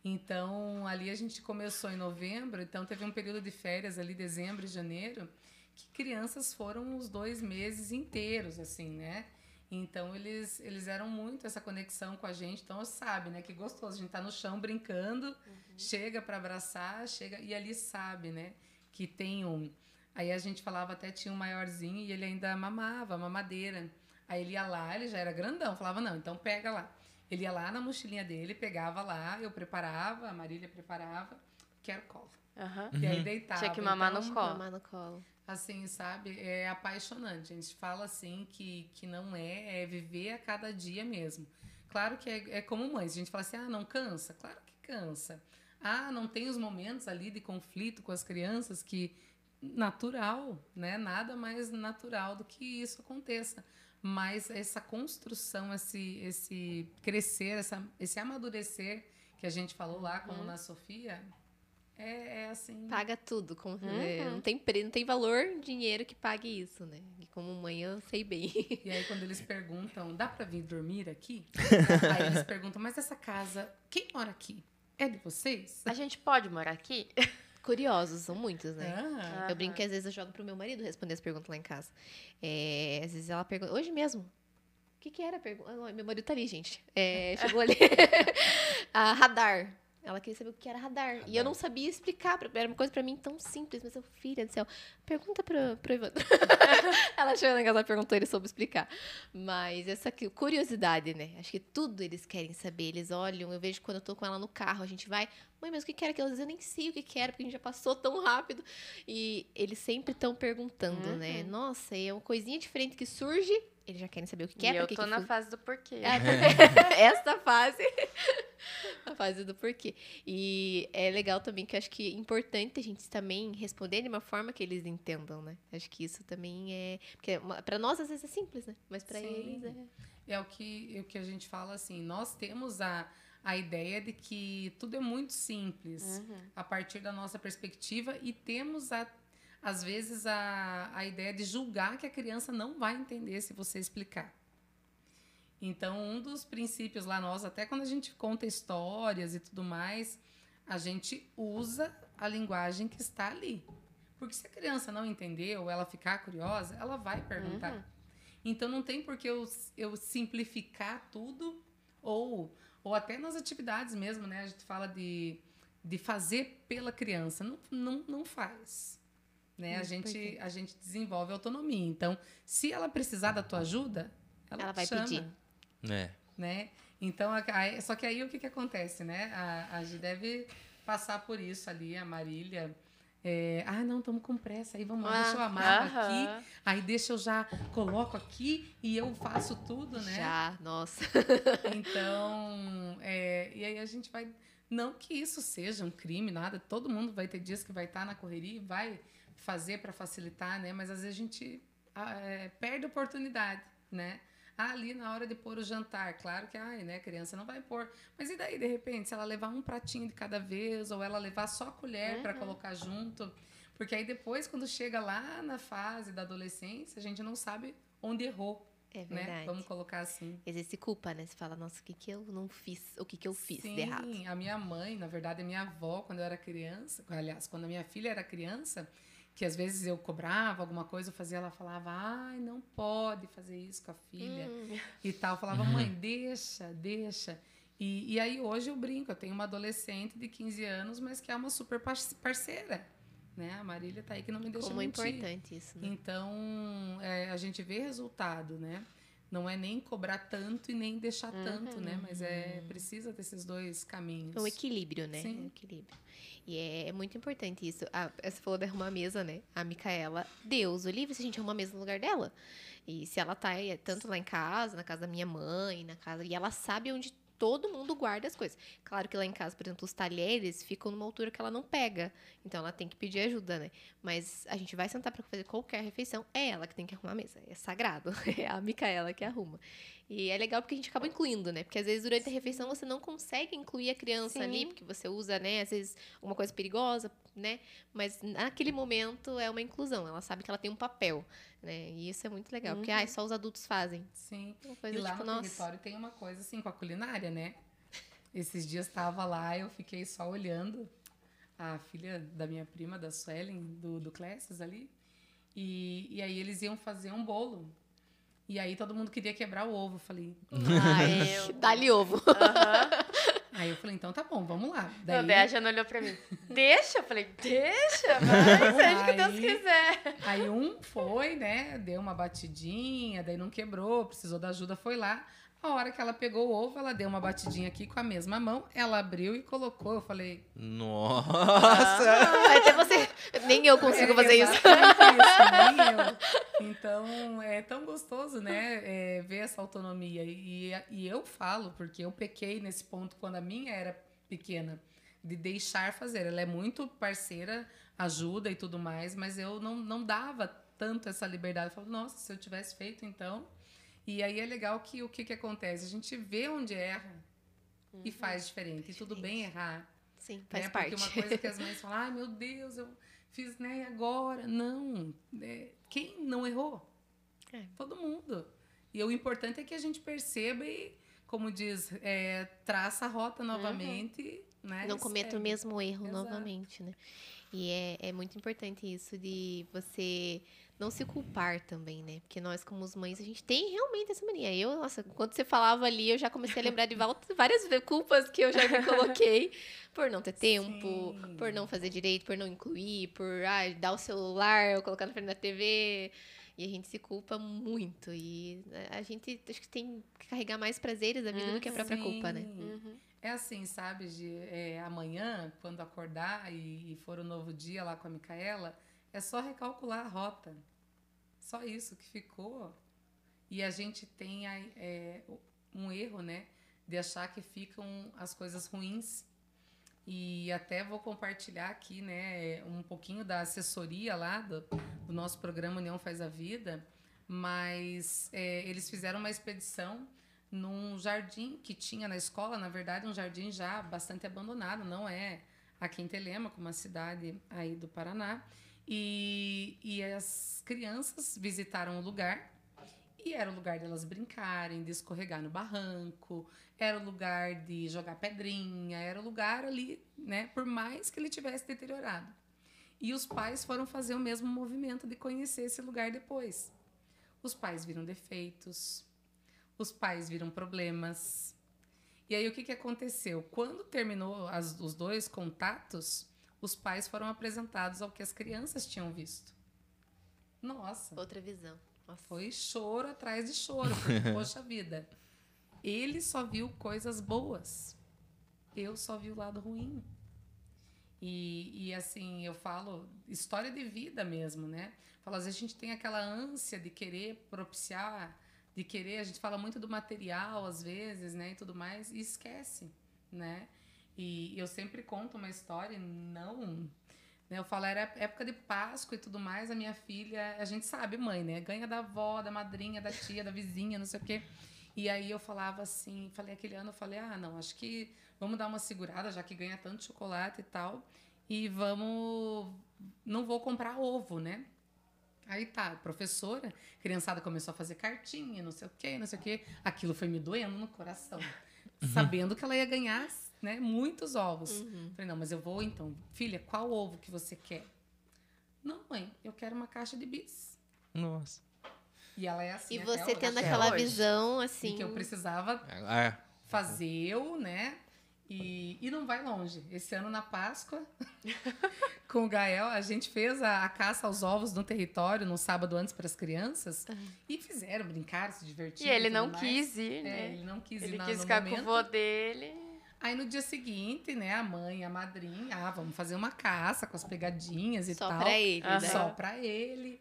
Então, ali a gente começou em novembro, então teve um período de férias ali, dezembro e janeiro, que crianças foram os dois meses inteiros, assim, né? Então, eles, eles eram muito essa conexão com a gente. Então, sabe, né? Que gostoso. A gente tá no chão brincando, chega para abraçar, chega... E ali sabe, né? Que tem um... Aí a gente falava até tinha um maiorzinho e ele ainda mamava, mamadeira. Aí ele ia lá, ele já era grandão, falava, não, então pega lá. Ele ia lá na mochilinha dele, pegava lá, eu preparava, a Marília preparava, quero colo. Aham. E aí deitava. Tinha que mamar no Então, colo. Mamar no colo. Assim, sabe? É apaixonante. A gente fala assim que, que não é, é viver a cada dia mesmo. Claro que é, é como mães. A gente fala assim, ah, não cansa? Claro que cansa. Ah, não tem os momentos ali de conflito com as crianças que natural, né? Nada mais natural do que isso aconteça. Mas essa construção, esse, esse crescer, essa, esse amadurecer que a gente falou lá, como na Sofia, é, é assim. Paga tudo. Como, Uhum. é, não, tem não tem valor, dinheiro que pague isso, né? E como mãe eu sei bem. E aí, quando eles perguntam, dá pra vir dormir aqui? aí eles perguntam, mas essa casa, quem mora aqui? É de vocês? A gente pode morar aqui? Curiosos, são muitos, né? Ah, Eu brinco que às vezes eu jogo pro meu marido responder as perguntas lá em casa. É, às vezes ela pergunta, hoje mesmo, o que, que era a pergunta? Ah, Meu marido tá ali, gente. É, chegou ali. a radar. Ela queria saber o que era radar. E eu não sabia explicar. Era uma coisa pra mim tão simples. Mas eu, filha do céu, pergunta pro, pro Evandro. ela chegou na casa e perguntou, ele soube explicar. Mas essa aqui, curiosidade, né? Acho que tudo eles querem saber. Eles olham, eu vejo quando eu tô com ela no carro, a gente vai. Mãe, mas o que que era aquilo? Às vezes eu nem sei o que que era, porque a gente já passou tão rápido. E eles sempre estão perguntando, né? Uhum. Nossa, é uma coisinha diferente que surge, eles já querem saber o que, que e é, eu tô que na fu- fase do porquê. É, essa fase. a fase do porquê. E é legal também que eu acho que é importante a gente também responder de uma forma que eles entendam, né? Acho que isso também é. Porque uma- pra nós às vezes é simples, né? Mas pra Sim. eles é. É o que, é o que a gente fala assim, nós temos a, a ideia de que tudo é muito simples Uhum. a partir da nossa perspectiva e temos, a, às vezes, a, a ideia de julgar que a criança não vai entender se você explicar. Então, um dos princípios lá nós, até quando a gente conta histórias e tudo mais, a gente usa a linguagem que está ali. Porque se a criança não entender ou ela ficar curiosa, ela vai perguntar. Uhum. Então não tem por que eu, eu simplificar tudo ou, ou até nas atividades mesmo, né? A gente fala de, de fazer pela criança. Não, não, não faz. Né? A, gente, a gente desenvolve autonomia. Então, se ela precisar da tua ajuda, ela, Ela vai chama, pedir. É. Né? Então, aí- só que aí o que, que acontece, né? A, a gente deve passar por isso ali, a Marília. É, ah, não, estamos com pressa, aí vamos lá, deixa eu amarrar aqui. Aham. Aí deixa eu já coloco aqui e eu faço tudo, né? Já, nossa. Então, é, e aí a gente vai. Não que isso seja um crime, nada. Todo mundo vai ter dias que vai estar na correria e vai fazer para facilitar, né? Mas às vezes a gente ah, é, perde a oportunidade, né? Ali na hora de pôr o jantar, claro que ai, né, a criança não vai pôr. Mas e daí, de repente, se ela levar um pratinho de cada vez, ou ela levar só a colher para Uhum. colocar junto? Porque aí depois, quando chega lá na fase da adolescência, a gente não sabe onde errou, É né? verdade. Vamos colocar assim. Se culpa, né? Você fala, nossa, o que, que eu não fiz? O que, que eu fiz Sim, de errado? a minha mãe, na verdade, a minha avó, quando eu era criança, aliás, quando a minha filha era criança, que às vezes eu cobrava alguma coisa, eu fazia, ela falava, ai, não pode fazer isso com a filha Hum, e tal. Eu falava, mãe, deixa, deixa. E, e aí hoje eu brinco, eu tenho uma adolescente de 15 anos, mas que é uma super par- parceira, né? A Marília tá aí que não me deixa como é mentir. importante isso, né? Então, é, a gente vê resultado, né? Não é nem cobrar tanto e nem deixar tanto, né? Mas é precisa desses dois caminhos. É um equilíbrio, né? Sim. É um equilíbrio. E é, é muito importante isso. A, você falou de arrumar a mesa, né? A Micaela, Deus o livre se a gente arrumar a mesa no lugar dela. E se ela tá aí, tanto lá em casa, na casa da minha mãe, na casa. E ela sabe onde todo mundo guarda as coisas. Claro que lá em casa, por exemplo, os talheres ficam numa altura que ela não pega. Então ela tem que pedir ajuda, né? Mas a gente vai sentar para fazer qualquer refeição, é ela que tem que arrumar a mesa. É sagrado. É a Micaela que arruma. E é legal porque a gente acaba incluindo, né? Porque às vezes durante a refeição você não consegue incluir a criança Sim. ali, porque você usa, né, às vezes uma coisa perigosa, né? Mas naquele momento é uma inclusão, ela sabe que ela tem um papel, né? E isso é muito legal, porque Uhum. ah, só os adultos fazem. Sim. Uma coisa E lá tipo, no nossa. território tem uma coisa assim com a culinária, né? Esses dias estava lá, eu fiquei só olhando a filha da minha prima, da Suelen, do, do Classes ali. E, e aí eles iam fazer um bolo. E aí todo mundo queria quebrar o ovo. Eu falei, Ai, Eu- dá-lhe ovo. Aham. aí eu falei, então tá bom, vamos lá. Daí... A Jana olhou pra mim. Deixa? Eu falei, deixa, vai, seja o que Deus quiser. aí um foi, né? Deu uma batidinha, daí não quebrou, precisou da ajuda, foi lá. A hora que ela pegou o ovo, ela deu uma batidinha aqui com a mesma mão, ela abriu e colocou. Eu falei, Nossa! Até você. Nem eu consigo É, fazer isso. isso, nem eu. Então, é tão gostoso, né, é, ver essa autonomia. E, e eu falo, porque eu pequei nesse ponto quando a minha era pequena, de deixar fazer. Ela é muito parceira, ajuda e tudo mais, mas eu não, não dava tanto essa liberdade. Eu falo, nossa, se eu tivesse feito, então... E aí é legal que o que, que acontece? A gente vê onde erra e faz diferente. E tudo bem errar. Sim, faz né? parte. Porque uma coisa que as mães falam, ai meu Deus, eu fiz né, agora. Não. é, quem não errou? É. Todo mundo. E o importante é que a gente perceba e, como diz, é, traça a rota novamente. Né, não cometa o segue. mesmo erro Exato. novamente, né? E é, é muito importante isso de você não se culpar também, né? Porque nós, como as mães, a gente tem realmente essa mania. Eu, nossa, quando você falava ali, eu já comecei a lembrar de várias culpas que eu já me coloquei por não ter tempo, Sim. por não fazer direito, por não incluir, por ah, dar o celular ou colocar na frente da TV. E a gente se culpa muito. E a gente acho que tem que carregar mais prazeres da vida do que a própria culpa, né? Sim. Uhum. É assim, sabe, de é, amanhã, quando acordar e, e for o novo dia lá com a Micaela, é só recalcular a rota. Só isso que ficou. E a gente tem é, um erro, né? De achar que ficam as coisas ruins. E até vou compartilhar aqui, né, um pouquinho da assessoria lá do, do nosso programa União Faz a Vida, mas é, eles fizeram uma expedição num jardim que tinha na escola, na verdade, um jardim já bastante abandonado, não é aqui em Telemaco, uma cidade aí do Paraná. E, e as crianças visitaram o lugar e era o lugar delas brincarem, de escorregar no barranco, era o lugar de jogar pedrinha, era o lugar ali, né, por mais que ele tivesse deteriorado. E os pais foram fazer o mesmo movimento de conhecer esse lugar depois. Os pais viram defeitos, os pais viram problemas. E aí o que, que aconteceu? Quando terminou as- os dois contatos, os pais foram apresentados ao que as crianças tinham visto. Nossa, Outra visão. Nossa. foi choro atrás de choro, porque, poxa vida, ele só viu coisas boas. Eu só vi o lado ruim. E, e assim, eu falo, história de vida mesmo, né? Falo, às vezes a gente tem aquela ânsia de querer propiciar, de querer, a gente fala muito do material, às vezes, né, e tudo mais, e esquece, né? E eu sempre conto uma história, não né, eu falo, era época de Páscoa e tudo mais, a minha filha, a gente sabe, mãe, né? Ganha da avó, da madrinha, da tia, da vizinha, não sei o quê. E aí eu falava assim, falei aquele ano, eu falei, ah, não, acho que vamos dar uma segurada, já que ganha tanto chocolate e tal, e vamos. Não vou comprar ovo, né? Aí tá, professora, criançada começou a fazer cartinha, não sei o quê, não sei o quê. Aquilo foi me doendo no coração. Sabendo que ela ia ganhar né, muitos ovos. Uhum. Falei, não, mas eu vou então. Filha, qual ovo que você quer? Não, mãe, eu quero uma caixa de bis. Nossa. E ela é assim. E você hoje. tendo aquela hoje. visão, E assim. que eu precisava Ah, fazer, né? E, e não vai longe. Esse ano na Páscoa, com o Gael, a gente fez a, a caça aos ovos no território no sábado antes para as crianças. E fizeram, brincaram, se E divertiram. ele tudo não mais. quis ir, É, né? ele não quis ir Ele quis no ficar com o momento. vô dele. Aí no dia seguinte, né, a mãe, a madrinha, ah, vamos fazer uma caça com as pegadinhas e Só tal. pra ele, né? Só pra ele.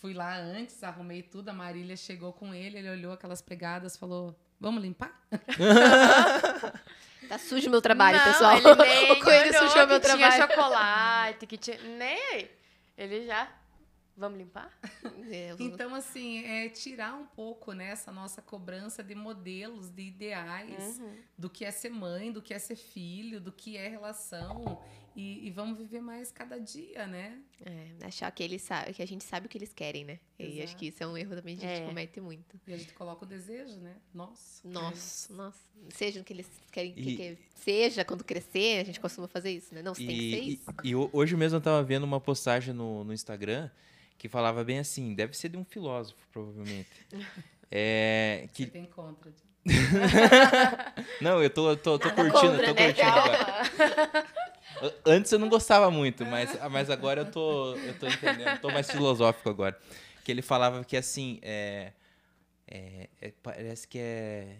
Fui lá antes, arrumei tudo, a Marília chegou com ele, ele olhou aquelas pegadas, falou: "Vamos limpar?" Tá sujo meu trabalho, não, pessoal. Ele nem o coelho sujou meu que trabalho. tinha chocolate, que tinha... Nem aí. Ele já... Vamos limpar? É, Então, assim, é tirar um pouco né, essa nossa cobrança de modelos, de ideais, Uhum. do que é ser mãe, do que é ser filho, do que é relação. E, e vamos viver mais cada dia, né? é, achar que eles sabem, que a gente sabe o que eles querem, né? E acho Exato. que isso é um erro também que a gente É. comete muito. E a gente coloca o desejo, né? Nossa. Nossa, nossa. Seja o que eles querem que, E- que seja quando crescer, a gente costuma fazer isso, né? Não, você tem que ser E, isso. e- e ho- hoje mesmo eu tava vendo uma postagem no, no Instagram que falava bem assim, deve ser de um filósofo, provavelmente. É, Você que, tem contra. de- não, eu tô, tô, tô curtindo, contra, tô né? curtindo agora. Antes eu não gostava muito, mas, mas agora eu tô, eu tô entendendo, tô mais filosófico agora. Que ele falava que assim, é, é- é- parece que é.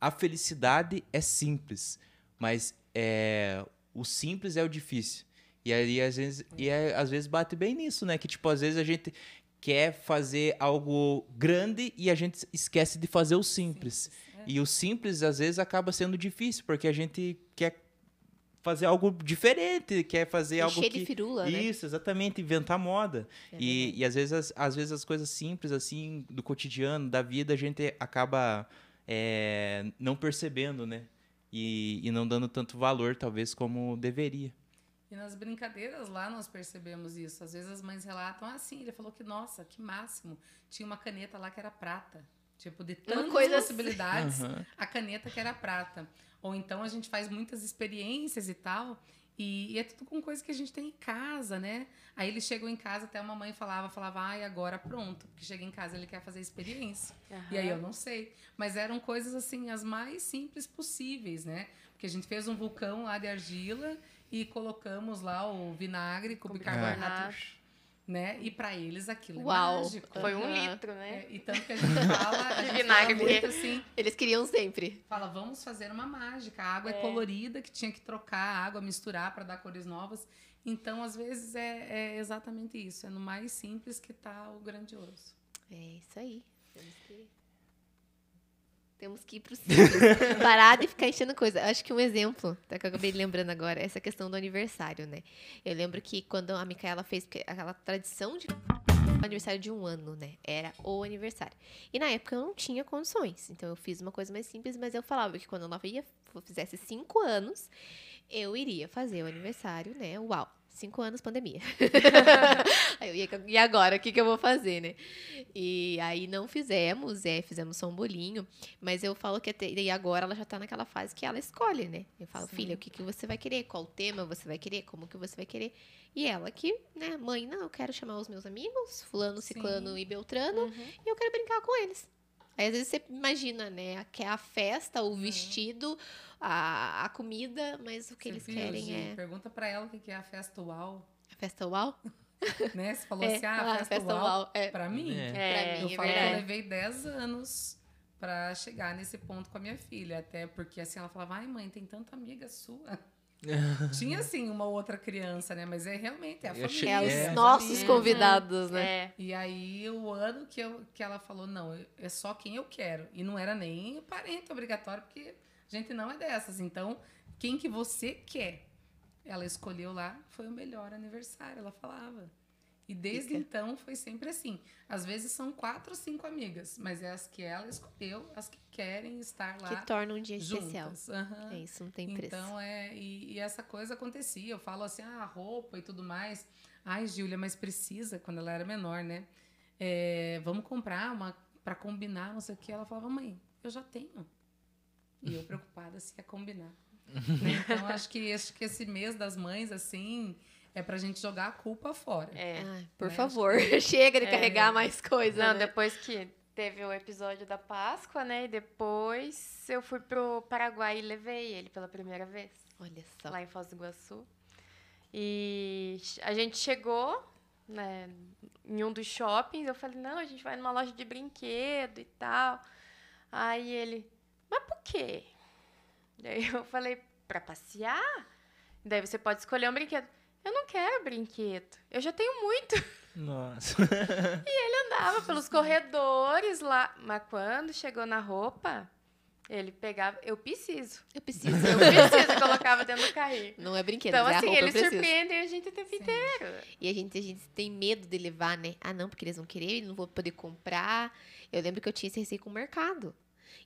A felicidade é simples, mas é, o simples é o difícil. E aí, às vezes, e aí, às vezes bate bem nisso, né? Que, tipo, às vezes a gente quer fazer algo grande e a gente esquece de fazer o simples. É. E o simples, às vezes, acaba sendo difícil, porque a gente quer fazer algo diferente, quer fazer algo que... de firula, né? Isso, exatamente, inventar moda. É e, e às vezes, as, às vezes as coisas simples, assim, do cotidiano, da vida, a gente acaba é, não percebendo, né? E, e não dando tanto valor, talvez, como deveria. E nas brincadeiras lá nós percebemos isso. Às vezes as mães relatam, ah, sim, ele falou que, nossa, que máximo. Tinha uma caneta lá que era prata. Tipo, de tantas coisa assim. possibilidades, Aham. a caneta que era prata. Ou então a gente faz muitas experiências e tal. E, e é tudo com coisa que a gente tem em casa, né? Aí eles chegam em casa, até uma mãe falava, falava, ai, agora pronto. Porque chega em casa, ele quer fazer experiência. E aí eu não sei. Mas eram coisas assim, as mais simples possíveis, né? Porque a gente fez um vulcão lá de argila e colocamos lá o vinagre com Com bicarbonato, bicarbonato. né? E pra eles aquilo Uau. é mágico. Foi um Aham. litro, né? É, e tanto que a gente fala, a De gente vinagre. fala muito assim, Eles queriam sempre. fala, vamos fazer uma mágica. A água é, É. colorida, que tinha que trocar a água, misturar para dar cores novas. Então, às vezes, é, é exatamente isso. É no mais simples que tá o grandioso. É isso aí. Temos que, Temos que ir pro simples. Parar de ficar enchendo coisa. Acho que um exemplo, até que eu acabei lembrando agora, é essa questão do aniversário, né? Eu lembro que quando a Micaela fez aquela tradição de aniversário de um ano, né? Era o aniversário. E na época eu não tinha condições. Então eu fiz uma coisa mais simples, mas eu falava que quando ela ia, fizesse cinco anos, eu iria fazer o aniversário, né? Uau! Cinco anos, pandemia. aí eu e agora, o que, que eu vou fazer, né? E aí não fizemos, é, fizemos só um bolinho. Mas eu falo que até, e agora ela já tá naquela fase que ela escolhe, né? Eu falo, Sim. filha, o que, que você vai querer? Qual tema você vai querer? Como que você vai querer? E ela que, né, mãe, não, eu quero chamar os meus amigos, fulano, Sim. ciclano e beltrano, Uhum. e eu quero brincar com eles. Aí às vezes você imagina, né, que é a festa, o vestido, a, a comida, mas o que Você eles viu, querem Gi? é Pergunta pra ela o que é a festa UAU. a festa uau. Né? Você falou É, assim, ah, a festa, UAU. uau. É, Pra mim, É. É, eu mim é falo que eu levei 10 anos pra chegar nesse ponto com a minha filha. Até porque assim, ela falava, ai mãe, tem tanta amiga sua. Tinha assim uma outra criança, né? Mas é realmente é a Eu família. é os É, nossos amigos. convidados, né? É. E aí, o ano que, eu, que ela falou, não, é só quem eu quero. E não era nem parente obrigatório, porque a gente não é dessas. Então, quem que você quer? Ela escolheu lá, foi o melhor aniversário, ela falava. E desde Fica. então foi sempre assim. Às vezes são quatro ou cinco amigas, mas é as que ela escolheu, as que querem estar lá Que torna um dia especial. juntas. Aham. É isso, não tem preço. Então, é, e, e essa coisa acontecia. Eu falo assim, ah, roupa e tudo mais. Ai, Júlia, mas precisa, quando ela era menor, né? É, vamos comprar uma para combinar, não sei o que. Ela falava, mãe, eu já tenho. E eu preocupada se ia combinar. então, acho que, acho que esse mês das mães, assim, é pra gente jogar a culpa fora. É. Ai, por né? favor, chega de É. carregar mais coisa. Não, né? depois que teve o episódio da Páscoa, né? E depois eu fui pro Paraguai e levei ele pela primeira vez. Olha só. lá em Foz do Iguaçu. E a gente chegou né, em um dos shoppings. Eu falei, não, a gente vai numa loja de brinquedo e tal. Aí ele, mas por quê? Daí eu falei, pra passear? Daí você pode escolher um brinquedo. Eu não quero brinquedo. Eu já tenho muito. Nossa. Andava pelos corredores lá. Mas quando chegou na roupa, Ele pegava, eu preciso. Eu preciso. Eu preciso, e colocava dentro do carrinho. Não é brinquedo, Então, é a assim, roupa, eu eles surpreendem a gente o tempo Sim. inteiro. E a gente, a gente tem medo de levar, né? Ah, não, porque eles vão querer, não vou poder comprar. Eu lembro que eu tinha esse receio com o mercado.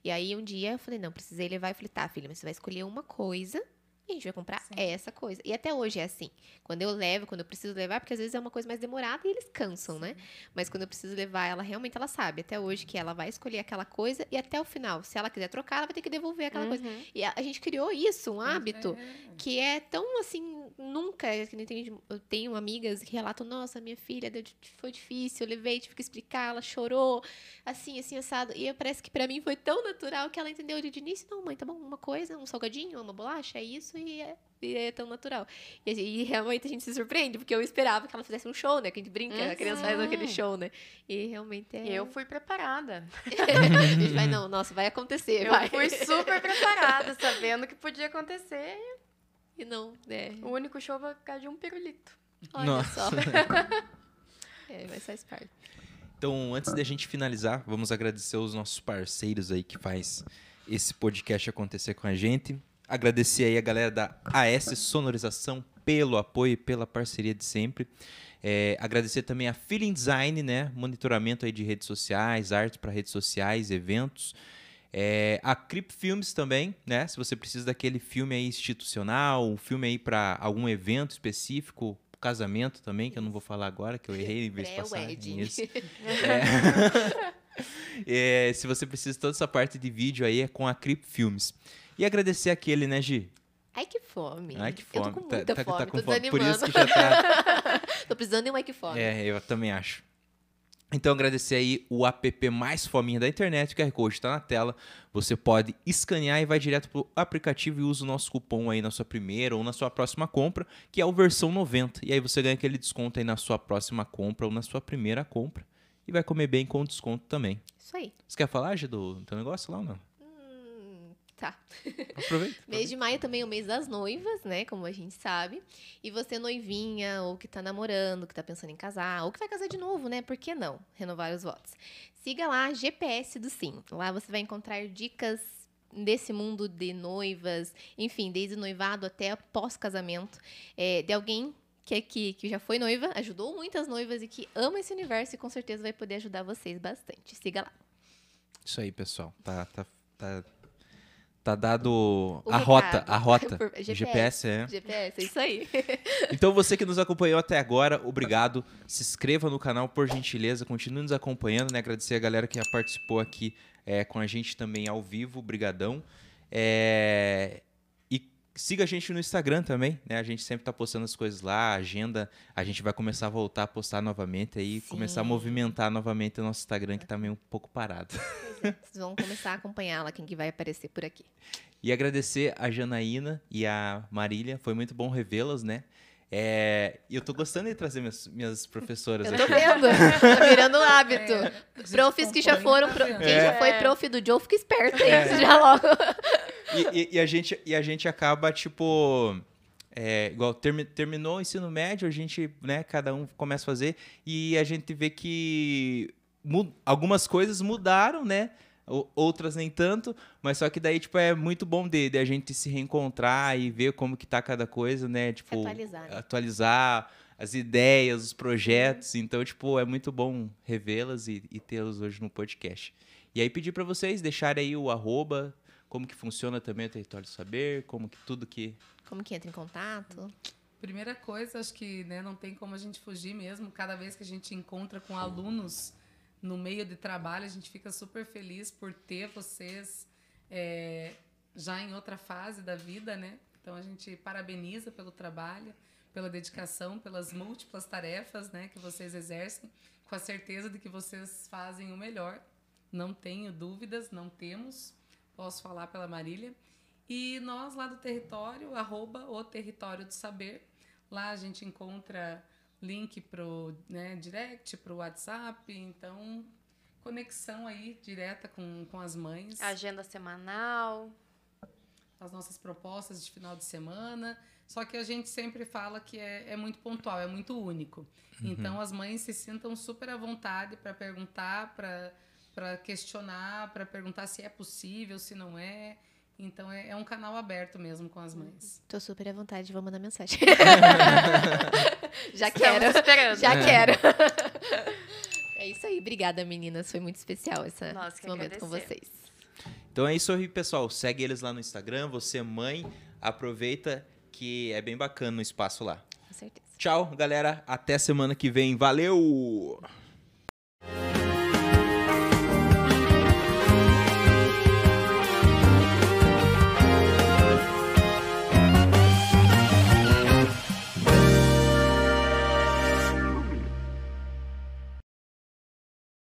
E aí um dia eu falei, não, precisei levar. Eu falei, tá, filha, mas você vai escolher uma coisa e a gente vai comprar Sim. essa coisa. E até hoje é assim. Quando eu levo, quando eu preciso levar, porque às vezes é uma coisa mais demorada e eles cansam, né? Mas quando eu preciso levar, ela realmente ela sabe até hoje que ela vai escolher aquela coisa e até o final, se ela quiser trocar, ela vai ter que devolver aquela coisa. Uhum. E a, a gente criou isso, um hábito É. que é tão assim, nunca. Tem, eu tenho amigas que relatam: nossa, minha filha foi difícil, eu levei, tive que explicar, ela chorou, assim, assim, assado. E parece que pra mim foi tão natural que ela entendeu de início: não, mãe, tá bom, uma coisa, um salgadinho, uma bolacha, é isso e é. E é tão natural. E, a gente- e realmente a gente se surpreende, porque eu esperava que ela fizesse um show, né? Que a gente brinca, a criança faz Uhum. aquele show, né? E realmente é. Eu fui preparada. a gente vai, não, nossa, vai acontecer, Eu vai. fui super preparada, sabendo que podia acontecer. E não, é. O único show vai ficar de um pirulito. Olha Nossa. só. é, mas faz parte. Então, antes de a gente finalizar, vamos agradecer os nossos parceiros aí que faz esse podcast acontecer com a gente. Agradecer aí a galera da AS Sonorização pelo apoio e pela parceria de sempre. É, agradecer também a Feeling Design, né? Monitoramento aí de redes sociais, arte para redes sociais, eventos. É, a Crip Filmes também, né? Se você precisa daquele filme aí institucional, um filme aí para algum evento específico, casamento também, que eu não vou falar agora, que eu errei em vez de passar. Pré-wedding. Isso. É. É, se você precisa de toda essa parte de vídeo aí, é com a Crip Filmes. E agradecer aquele, né, Gi? Ai, que fome. Ai, que Eu fome. tô com Tá- muita tá- tá fome, com tô fome. Por isso que já tá. tô precisando de um ai que fome. É, eu também acho. Então, agradecer aí o app mais fominha da internet, o QR Code está na tela. Você pode escanear e vai direto pro aplicativo e usa o nosso cupom aí na sua primeira ou na sua próxima compra, que é o versão 90. E aí você ganha aquele desconto aí na sua próxima compra ou na sua primeira compra. E vai comer bem com desconto também. Isso aí. Você quer falar, Gi, do do teu negócio lá ou não? Tá. Aproveita. Mês de maio também é o mês das noivas, né? Como a gente sabe. E você noivinha, ou que tá namorando, que tá pensando em casar, ou que vai casar de novo, né? Por que não? Renovar os votos. Siga lá, GPS do Sim. Lá você vai encontrar dicas desse mundo de noivas, enfim, desde noivado até pós-casamento, é, de alguém que, é que, que já foi noiva, ajudou muitas noivas e que ama esse universo e com certeza vai poder ajudar vocês bastante. Siga lá. Isso aí, pessoal. Tá, tá, tá, tá dado O a rota, a rota. Por- GPS. GPS, é. GPS, é isso aí. Então você que nos acompanhou até agora, obrigado. Se inscreva no canal, por gentileza. Continue nos acompanhando, né? Agradecer a galera que já participou aqui é, com a gente também ao vivo. Brigadão. É, siga a gente no Instagram também, né? A gente sempre tá postando as coisas lá, a agenda. A gente vai começar a voltar a postar novamente aí, Sim. começar a movimentar novamente o nosso Instagram, que tá meio um pouco parado. Vocês vão começar a acompanhar lá quem que vai aparecer por aqui. E agradecer a Janaína e a Marília. Foi muito bom revê-las, né? É, E eu tô gostando de trazer minhas, minhas professoras Eu aqui. tô vendo. Tá virando um hábito. É, Profs que já foram. pro-? Quem já foi É. prof do Joe, fica esperto, hein? É. Já logo. E, e- e a gente, e a gente acaba, tipo. é, igual termi- terminou o ensino médio, a gente, né, cada um começa a fazer, e a gente vê que mu- algumas coisas mudaram, né? Outras nem tanto, mas só que daí, tipo, é muito bom de, de a gente se reencontrar e ver como que tá cada coisa, né? Tipo, Atualizar, né? atualizar as ideias, os projetos. Então, tipo, é muito bom revê-las e, e tê-las hoje no podcast. E aí pedir para vocês deixarem aí o arroba, como que funciona também o Território do Saber, como que tudo que... Como que entra em contato? Primeira coisa, acho que né, não tem como a gente fugir mesmo. Cada vez que a gente encontra com alunos no meio de trabalho, a gente fica super feliz por ter vocês é, já em outra fase da vida, né? Então a gente parabeniza pelo trabalho, pela dedicação, pelas múltiplas tarefas, né, que vocês exercem, com a certeza de que vocês fazem o melhor. Não tenho dúvidas, não temos. Posso falar pela Marília. E nós lá do território, arroba o território do saber. Lá a gente encontra link pro né, direct, pro WhatsApp. Então, conexão aí direta com, com as mães. Agenda semanal. as nossas propostas de final de semana. Só que a gente sempre fala que é, é muito pontual, é muito único. Então as mães se sintam super à vontade para perguntar, para para questionar, para perguntar se é possível, se não é. Então é, é, um canal aberto mesmo com as mães. Tô super à vontade, vou mandar mensagem. já quero. esperando. Já É. quero. É isso aí. Obrigada, meninas. Foi muito especial essa, Nós esse que momento com agradecemos. vocês. Então é isso aí, pessoal. Segue eles lá no Instagram. Você, mãe, aproveita que é bem bacana o espaço lá. Com certeza. Tchau, galera. Até semana que vem. Valeu!